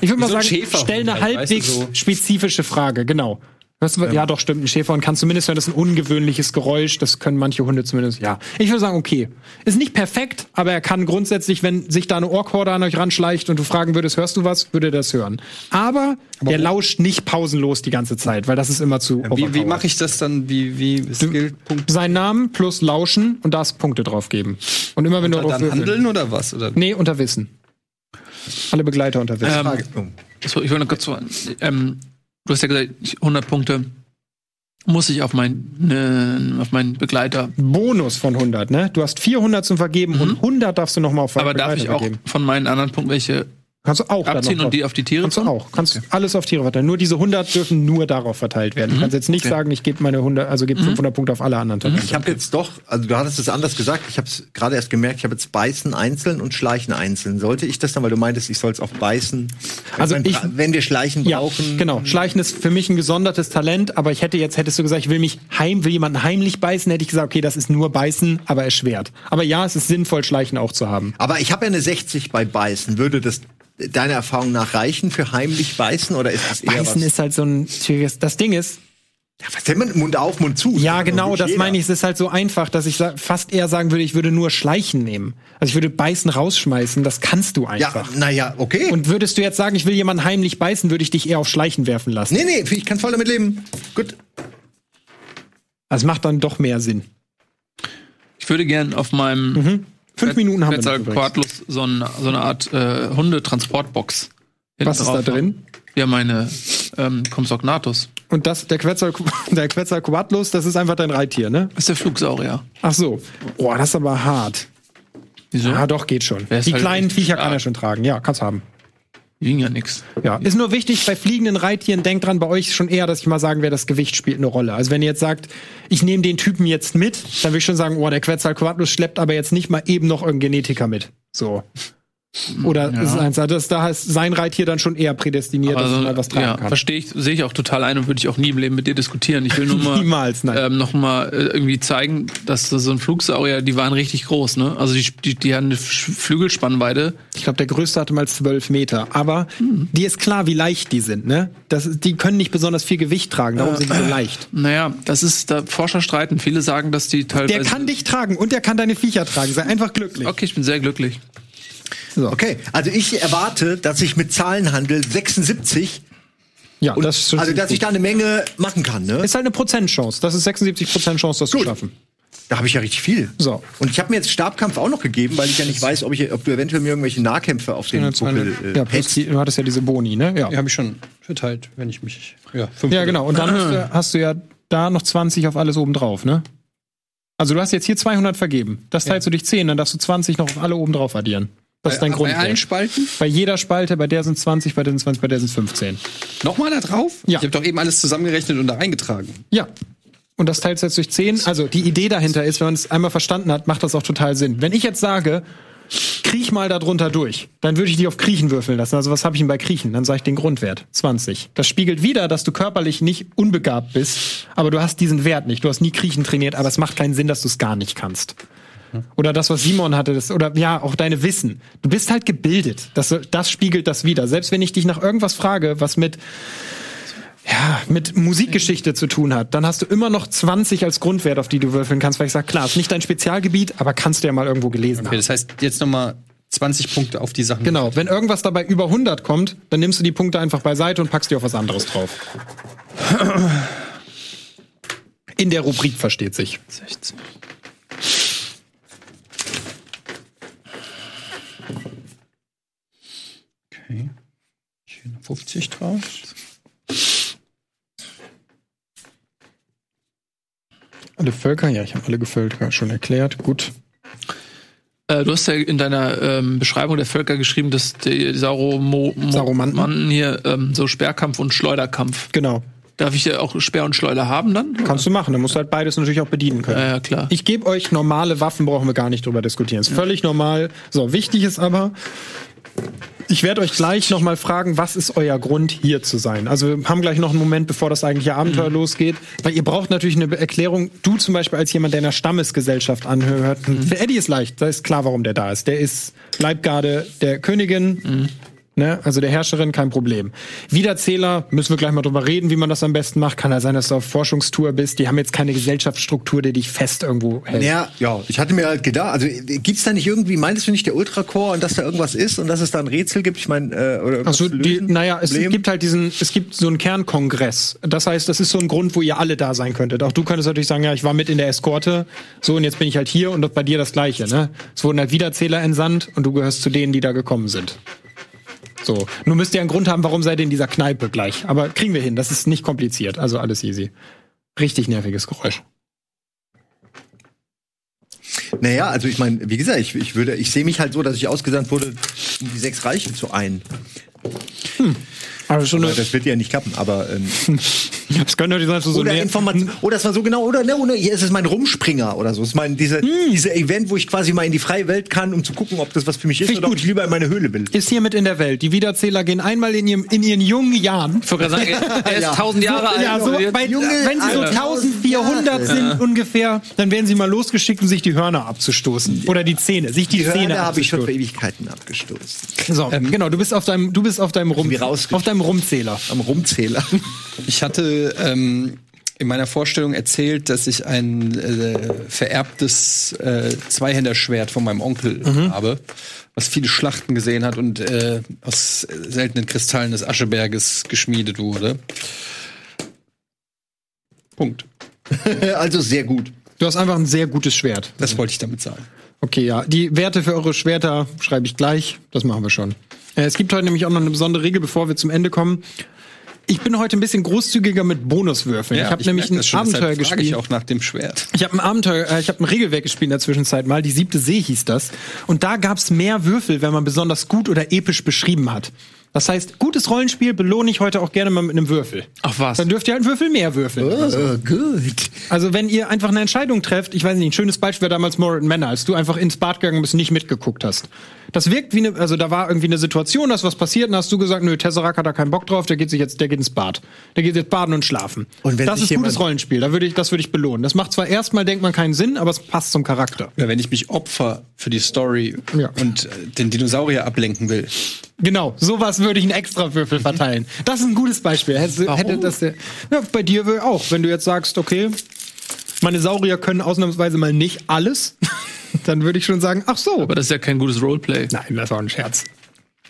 Speaker 1: Ich würde mal
Speaker 2: so
Speaker 1: sagen, stell eine
Speaker 2: halt, weißt du,
Speaker 1: halbwegs
Speaker 2: so.
Speaker 1: spezifische Frage, genau. Hörst du, ja. doch, stimmt. Ein Schäferhund kann zumindest hören, das ist ein ungewöhnliches Geräusch. Das können manche Hunde zumindest, ja. Ich würde sagen, okay. Ist nicht perfekt, aber er kann grundsätzlich, wenn sich da eine Ohrkorde an euch ranschleicht und du fragen würdest, hörst du was, würde er das hören. Aber, der lauscht nicht pausenlos die ganze Zeit, weil das ist immer zu
Speaker 2: Wie, wie
Speaker 1: overpowered.
Speaker 2: mache ich das dann? Wie, wie Skillpunkt?
Speaker 1: Seinen Namen plus Lauschen und darfst Punkte drauf geben. Und immer wenn du drauf
Speaker 2: Dann handeln oder was? Oder?
Speaker 1: Nee, unter Wissen. Alle Begleiter unter Wissen.
Speaker 3: Ähm, so, ich wollte noch kurz so, ähm, du hast ja gesagt, 100 Punkte muss ich auf meinen auf meinen Begleiter.
Speaker 1: Bonus von 100, ne? Du hast 400 zum Vergeben und 100 darfst du noch mal auf
Speaker 3: Mhm. Aber darf
Speaker 1: Begleiter
Speaker 3: ich auch
Speaker 1: vergeben.
Speaker 3: von meinen anderen Punkten welche
Speaker 1: Kannst du auch dann
Speaker 3: Abziehen
Speaker 1: noch
Speaker 3: und die auf die Tiere
Speaker 1: Kannst du auch. Kannst du alles auf Tiere verteilen. Nur diese 100 dürfen nur darauf verteilt werden. Du kannst jetzt nicht
Speaker 3: Okay.
Speaker 1: sagen, ich gebe meine 100, also gebe 500 Punkte auf alle anderen Talente.
Speaker 5: Ich habe jetzt doch, also du hattest es anders gesagt, ich habe es gerade erst gemerkt, ich habe jetzt Beißen einzeln und Schleichen einzeln. Sollte ich das dann, weil du meintest, ich soll es auf Beißen.
Speaker 1: Also
Speaker 5: wenn,
Speaker 1: ich-
Speaker 5: wenn wir Schleichen
Speaker 1: Ja,
Speaker 5: brauchen.
Speaker 1: genau. Schleichen ist für mich ein gesondertes Talent, aber ich hätte jetzt, hättest du gesagt, ich will mich heim, will jemanden heimlich beißen, hätte ich gesagt, okay, das ist nur beißen, aber erschwert. Aber ja, es ist sinnvoll, Schleichen auch zu haben.
Speaker 5: Aber ich habe ja eine 60 bei Beißen. Würde das deiner Erfahrung nach reichen für heimlich Beißen oder ist das eher
Speaker 1: Beißen
Speaker 5: was?
Speaker 1: ist halt so ein schwieriges, das Ding ist,
Speaker 5: ja, was denn mit Mund auf, Mund zu?
Speaker 1: ja genau, das
Speaker 5: jeder.
Speaker 1: meine ich, es ist halt so einfach, dass ich fast eher sagen würde, ich würde nur Schleichen nehmen. Also ich würde Beißen rausschmeißen, das kannst du
Speaker 5: Ja,
Speaker 1: einfach.
Speaker 5: naja, okay.
Speaker 1: Und würdest du jetzt sagen, ich will jemanden heimlich beißen, würde ich dich eher auf Schleichen werfen lassen.
Speaker 5: nee, nee, ich kann voll damit leben. Gut.
Speaker 1: Das macht dann doch mehr Sinn.
Speaker 3: Ich würde gern auf meinem
Speaker 1: Fünf Minuten haben wir noch
Speaker 3: Quetzal
Speaker 1: übrigens.
Speaker 3: Quadlus so, ein, so eine Art äh, Hundetransportbox.
Speaker 1: Was ist da drin?
Speaker 3: Ja, meine ähm, Compsognathus.
Speaker 1: Und das, der Quetzal, der Quetzalcoatlus, das ist einfach dein Reittier, ne?
Speaker 3: Das ist der Flugsaurier.
Speaker 1: Ach so. Boah, das ist aber hart.
Speaker 3: Wieso?
Speaker 1: Ja, doch, geht schon. Die
Speaker 3: halt
Speaker 1: kleinen Viecher kann er schon tragen. Ja, kann's haben.
Speaker 3: Wiegen ja nix.
Speaker 1: Ja. Ist nur wichtig, bei fliegenden Reittieren, denkt dran, bei euch schon eher, dass ich mal sagen werde, das Gewicht spielt eine Rolle. Also wenn ihr jetzt sagt, ich nehme den Typen jetzt mit, dann würde ich schon sagen, oh, der Quetzalcoatlus schleppt aber jetzt nicht mal eben noch irgendeinen Genetiker mit. So. Oder ist eins, das, da ist sein Reittier dann schon eher prädestiniert, dass er mal was tragen
Speaker 3: ja,
Speaker 1: kann.
Speaker 3: verstehe ich, sehe ich auch total ein und würde ich auch nie im Leben mit dir diskutieren. Ich will nur mal
Speaker 1: Niemals, nein.
Speaker 3: ähm, noch mal äh, irgendwie zeigen, dass so ein Flugsaurier, die waren richtig groß, ne? Also die, die, die haben eine Flügelspannweite.
Speaker 1: Ich glaube, der größte hatte mal zwölf Meter. Aber dir ist klar, wie leicht die sind, ne? Das, die können nicht besonders viel Gewicht tragen, darum sind die so leicht.
Speaker 3: Naja, das ist, da Forscher streiten. Viele sagen, dass die teilweise.
Speaker 1: Der kann dich tragen und der kann deine Viecher tragen. Sei einfach glücklich.
Speaker 3: Okay, ich bin sehr glücklich.
Speaker 5: Okay, also ich erwarte, dass ich mit Zahlenhandel 76,
Speaker 1: Ja,
Speaker 5: und,
Speaker 1: das
Speaker 5: also dass ich da eine Menge machen kann. Ne?
Speaker 1: ist halt eine Prozentchance. Das ist 76 Prozent Chance, das zu schaffen.
Speaker 5: Da habe ich ja richtig viel.
Speaker 1: So.
Speaker 5: Und ich habe mir jetzt Stabkampf auch noch gegeben, weil ich ja nicht weiß, ob, ich, ob du eventuell mir irgendwelche Nahkämpfe auf den Buckel äh,
Speaker 1: ja, plus die, du hattest ja diese Boni, ne? Ja,
Speaker 2: Die habe ich schon verteilt, wenn ich mich. Ja, fünf
Speaker 1: ja genau. Und dann hast du, hast du ja da noch 20 auf alles oben drauf, ne? Also du hast jetzt hier 200 vergeben. Das teilst du durch 10, dann darfst du 20 noch auf alle oben drauf addieren. Das ist dein
Speaker 2: Bei
Speaker 1: Grund.
Speaker 2: allen Spalten?
Speaker 1: Bei jeder Spalte, bei der sind 20, bei der sind 20, bei der sind 15.
Speaker 2: Nochmal da drauf?
Speaker 1: Ja.
Speaker 2: Ich habe doch eben alles zusammengerechnet und da eingetragen.
Speaker 1: Ja. Und das teilst du jetzt durch 10. Also die Idee dahinter ist, wenn man es einmal verstanden hat, macht das auch total Sinn. Wenn ich jetzt sage, kriech mal da drunter durch, dann würde ich die auf Kriechen würfeln lassen. Also was habe ich denn bei Kriechen? Dann sage ich den Grundwert, 20. Das spiegelt wieder, dass du körperlich nicht unbegabt bist, aber du hast diesen Wert nicht. Du hast nie Kriechen trainiert, aber es macht keinen Sinn, dass du es gar nicht kannst. Oder das, was Simon hatte, das, oder ja, auch deine Wissen. Du bist halt gebildet. Das, das spiegelt das wieder. Selbst wenn ich dich nach irgendwas frage, was mit ja, mit Musikgeschichte zu tun hat, dann hast du immer noch 20 als Grundwert, auf die du würfeln kannst, weil ich sage, klar, ist nicht dein Spezialgebiet, aber kannst du ja mal irgendwo gelesen
Speaker 2: Okay,
Speaker 1: haben.
Speaker 2: das heißt, jetzt nochmal 20 Punkte auf die Sachen.
Speaker 1: Genau, wenn irgendwas dabei über 100 kommt, dann nimmst du die Punkte einfach beiseite und packst die auf was anderes drauf. In der Rubrik versteht sich.
Speaker 3: 16.
Speaker 2: Okay. Noch 50 drauf.
Speaker 1: Alle Völker, ja, ich habe alle Völker schon erklärt. Gut.
Speaker 3: Äh, du hast ja in deiner ähm, Beschreibung der Völker geschrieben, dass die Sauromo Mo-
Speaker 1: Sauromanten.
Speaker 3: Manten hier ähm, so Sperrkampf und Schleuderkampf.
Speaker 1: Genau.
Speaker 3: Darf ich ja auch Speer und Schleuder haben dann?
Speaker 1: Kannst du machen. Dann musst du halt beides natürlich auch bedienen können.
Speaker 3: Ja, ja, klar.
Speaker 1: Ich gebe euch normale Waffen, brauchen wir gar nicht drüber diskutieren. Ist völlig normal. So, wichtig ist aber, ich werde euch gleich noch mal fragen, was ist euer Grund, hier zu sein? Also wir haben gleich noch einen Moment, bevor das eigentliche Abenteuer losgeht. Weil ihr braucht natürlich eine Erklärung. Du zum Beispiel als jemand, der einer Stammesgesellschaft anhört. Für Eddie ist leicht. Da ist klar, warum der da ist. Der ist Leibgarde der Königin. Ne? Also der Herrscherin kein Problem. Wiederzähler, müssen wir gleich mal drüber reden, wie man das am besten macht. Kann ja sein, dass du auf Forschungstour bist. Die haben jetzt keine Gesellschaftsstruktur, die dich fest irgendwo hält.
Speaker 5: Ja, ja, ich hatte mir halt gedacht, also gibt's da nicht irgendwie, meintest du nicht der Ultracore und dass da irgendwas ist und dass es da ein Rätsel gibt? Ich meine, äh, oder
Speaker 1: Also die, naja, es
Speaker 5: Problem?
Speaker 1: gibt halt diesen, es gibt so einen Kernkongress. Das heißt, das ist so ein Grund, wo ihr alle da sein könntet. Auch du könntest natürlich sagen, ja, ich war mit in der Eskorte, so und jetzt bin ich halt hier und bei dir das Gleiche. Ne? Es wurden halt Wiederzähler entsandt und du gehörst zu denen, die da gekommen sind. So, nur müsst ihr einen Grund haben, warum seid ihr in dieser Kneipe gleich. Aber kriegen wir hin. Das ist nicht kompliziert. Also alles easy. Richtig nerviges Geräusch.
Speaker 5: Naja, also ich meine, wie gesagt, ich, ich würde, ich sehe mich halt so, dass ich ausgesandt wurde, um die sechs Reiche zu ein.
Speaker 1: Aber schon eine,
Speaker 5: Das wird ja nicht klappen, aber ähm,
Speaker 1: das könnte natürlich sein, dass du so
Speaker 5: oder
Speaker 1: näher-
Speaker 5: Information, oder das war so genau, oder ne, oder hier ist es mein Rumspringer oder so. Das ist mein diese diese Event, wo ich quasi mal in die freie Welt kann, um zu gucken, ob das was für mich ist
Speaker 1: Finde ich
Speaker 5: oder ob
Speaker 1: gut.
Speaker 5: ich lieber in meine Höhle will.
Speaker 1: ist hiermit in der Welt. Die Wiederzähler gehen einmal in, ihrem, in ihren jungen Jahren.
Speaker 3: Ich wollte gerade sagen, er ist 1000 Jahre alt.
Speaker 1: Ja, so, bei,
Speaker 5: Junge,
Speaker 1: wenn sie so
Speaker 5: Alter.
Speaker 1: 1400 sind ungefähr, dann werden sie mal losgeschickt, um sich die Hörner abzustoßen. Oder die Zähne, sich die,
Speaker 5: Die
Speaker 1: Zähne
Speaker 5: habe ich schon für. Ewigkeiten abgestoßen.
Speaker 1: So, genau, du bist auf deinem, du bist auf deinem Rum, auf deinem Rumzähler.
Speaker 5: Am Rumzähler.
Speaker 2: Ich hatte ähm, in meiner Vorstellung erzählt, dass ich ein äh, vererbtes äh, Zweihänderschwert von meinem Onkel habe, was viele Schlachten gesehen hat und äh, aus seltenen Kristallen des Ascheberges geschmiedet wurde. Punkt.
Speaker 5: also sehr gut.
Speaker 1: Du hast einfach ein sehr gutes Schwert.
Speaker 2: Das wollte ich damit sagen.
Speaker 1: Okay, ja. Die Werte für eure Schwerter schreibe ich gleich. Das machen wir schon. Äh, es gibt heute nämlich auch noch eine besondere Regel, bevor wir zum Ende kommen. Ich bin heute ein bisschen großzügiger mit Bonuswürfeln. ich habe nämlich ein
Speaker 2: schon,
Speaker 1: Abenteuer gespielt.
Speaker 2: ich auch nach dem Schwert.
Speaker 1: Ich habe ein Abenteuer, äh, ich habe ein Regelwerk gespielt in der Zwischenzeit mal. Die siebte See hieß das. Und da gab's mehr Würfel, wenn man besonders gut oder episch beschrieben hat. Das heißt, gutes Rollenspiel belohne ich heute auch gerne mal mit einem Würfel.
Speaker 3: Ach was.
Speaker 1: Dann dürft ihr halt einen Würfel mehr würfeln.
Speaker 5: Oh, gut.
Speaker 1: Also wenn ihr einfach eine Entscheidung trefft, ich weiß nicht, ein schönes Beispiel war damals Moral Manor, als du einfach ins Bad gegangen bist und nicht mitgeguckt hast. Das wirkt wie eine, also da war irgendwie eine Situation, da ist was passiert und hast du gesagt, nö, Tesseract hat da keinen Bock drauf, der geht sich jetzt, der geht ins Bad. Der geht jetzt baden und schlafen.
Speaker 5: Und wenn
Speaker 1: das ist gutes Rollenspiel, da würde ich, das würde ich belohnen. Das macht zwar erstmal, denkt man, keinen Sinn, aber es passt zum Charakter.
Speaker 2: Oder wenn ich mich opfer für die Story
Speaker 1: Ja.
Speaker 2: und äh, den Dinosaurier ablenken will.
Speaker 1: Genau, sowas würde ich einen extra Würfel verteilen. Das ist ein gutes Beispiel. Hätte, hätte das der, ja, bei dir auch. Wenn du jetzt sagst, okay, meine Saurier können ausnahmsweise mal nicht alles, dann würde ich schon sagen, ach so.
Speaker 3: Aber das ist ja kein gutes Roleplay.
Speaker 1: Nein, das war ein Scherz.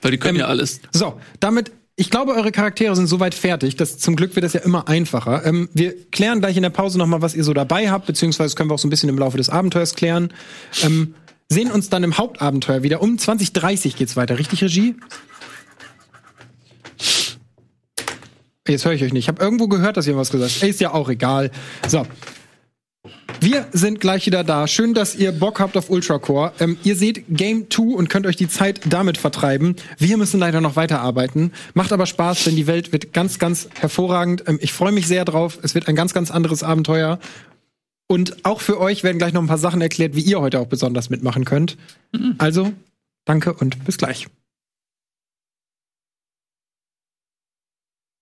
Speaker 3: Weil die können
Speaker 1: Ähm,
Speaker 3: ja alles.
Speaker 1: So, damit, ich glaube, eure Charaktere sind soweit fertig. Das, zum Glück wird das ja immer einfacher. Ähm, wir klären gleich in der Pause nochmal, was ihr so dabei habt, beziehungsweise können wir auch so ein bisschen im Laufe des Abenteuers klären. Ähm, sehen uns dann im Hauptabenteuer wieder. Um 2030 geht's weiter, richtig, Regie? Jetzt höre ich euch nicht. Ich habe irgendwo gehört, dass ihr was gesagt habt. Ist ja auch egal. So. Wir sind gleich wieder da. Schön, dass ihr Bock habt auf Ultracore. Ähm, ihr seht Game 2 und könnt euch die Zeit damit vertreiben. Wir müssen leider noch weiterarbeiten. Macht aber Spaß, denn die Welt wird ganz, ganz hervorragend. Ähm, ich freue mich sehr drauf. Es wird ein ganz, ganz anderes Abenteuer. Und auch für euch werden gleich noch ein paar Sachen erklärt, wie ihr heute auch besonders mitmachen könnt. Also, danke und bis gleich.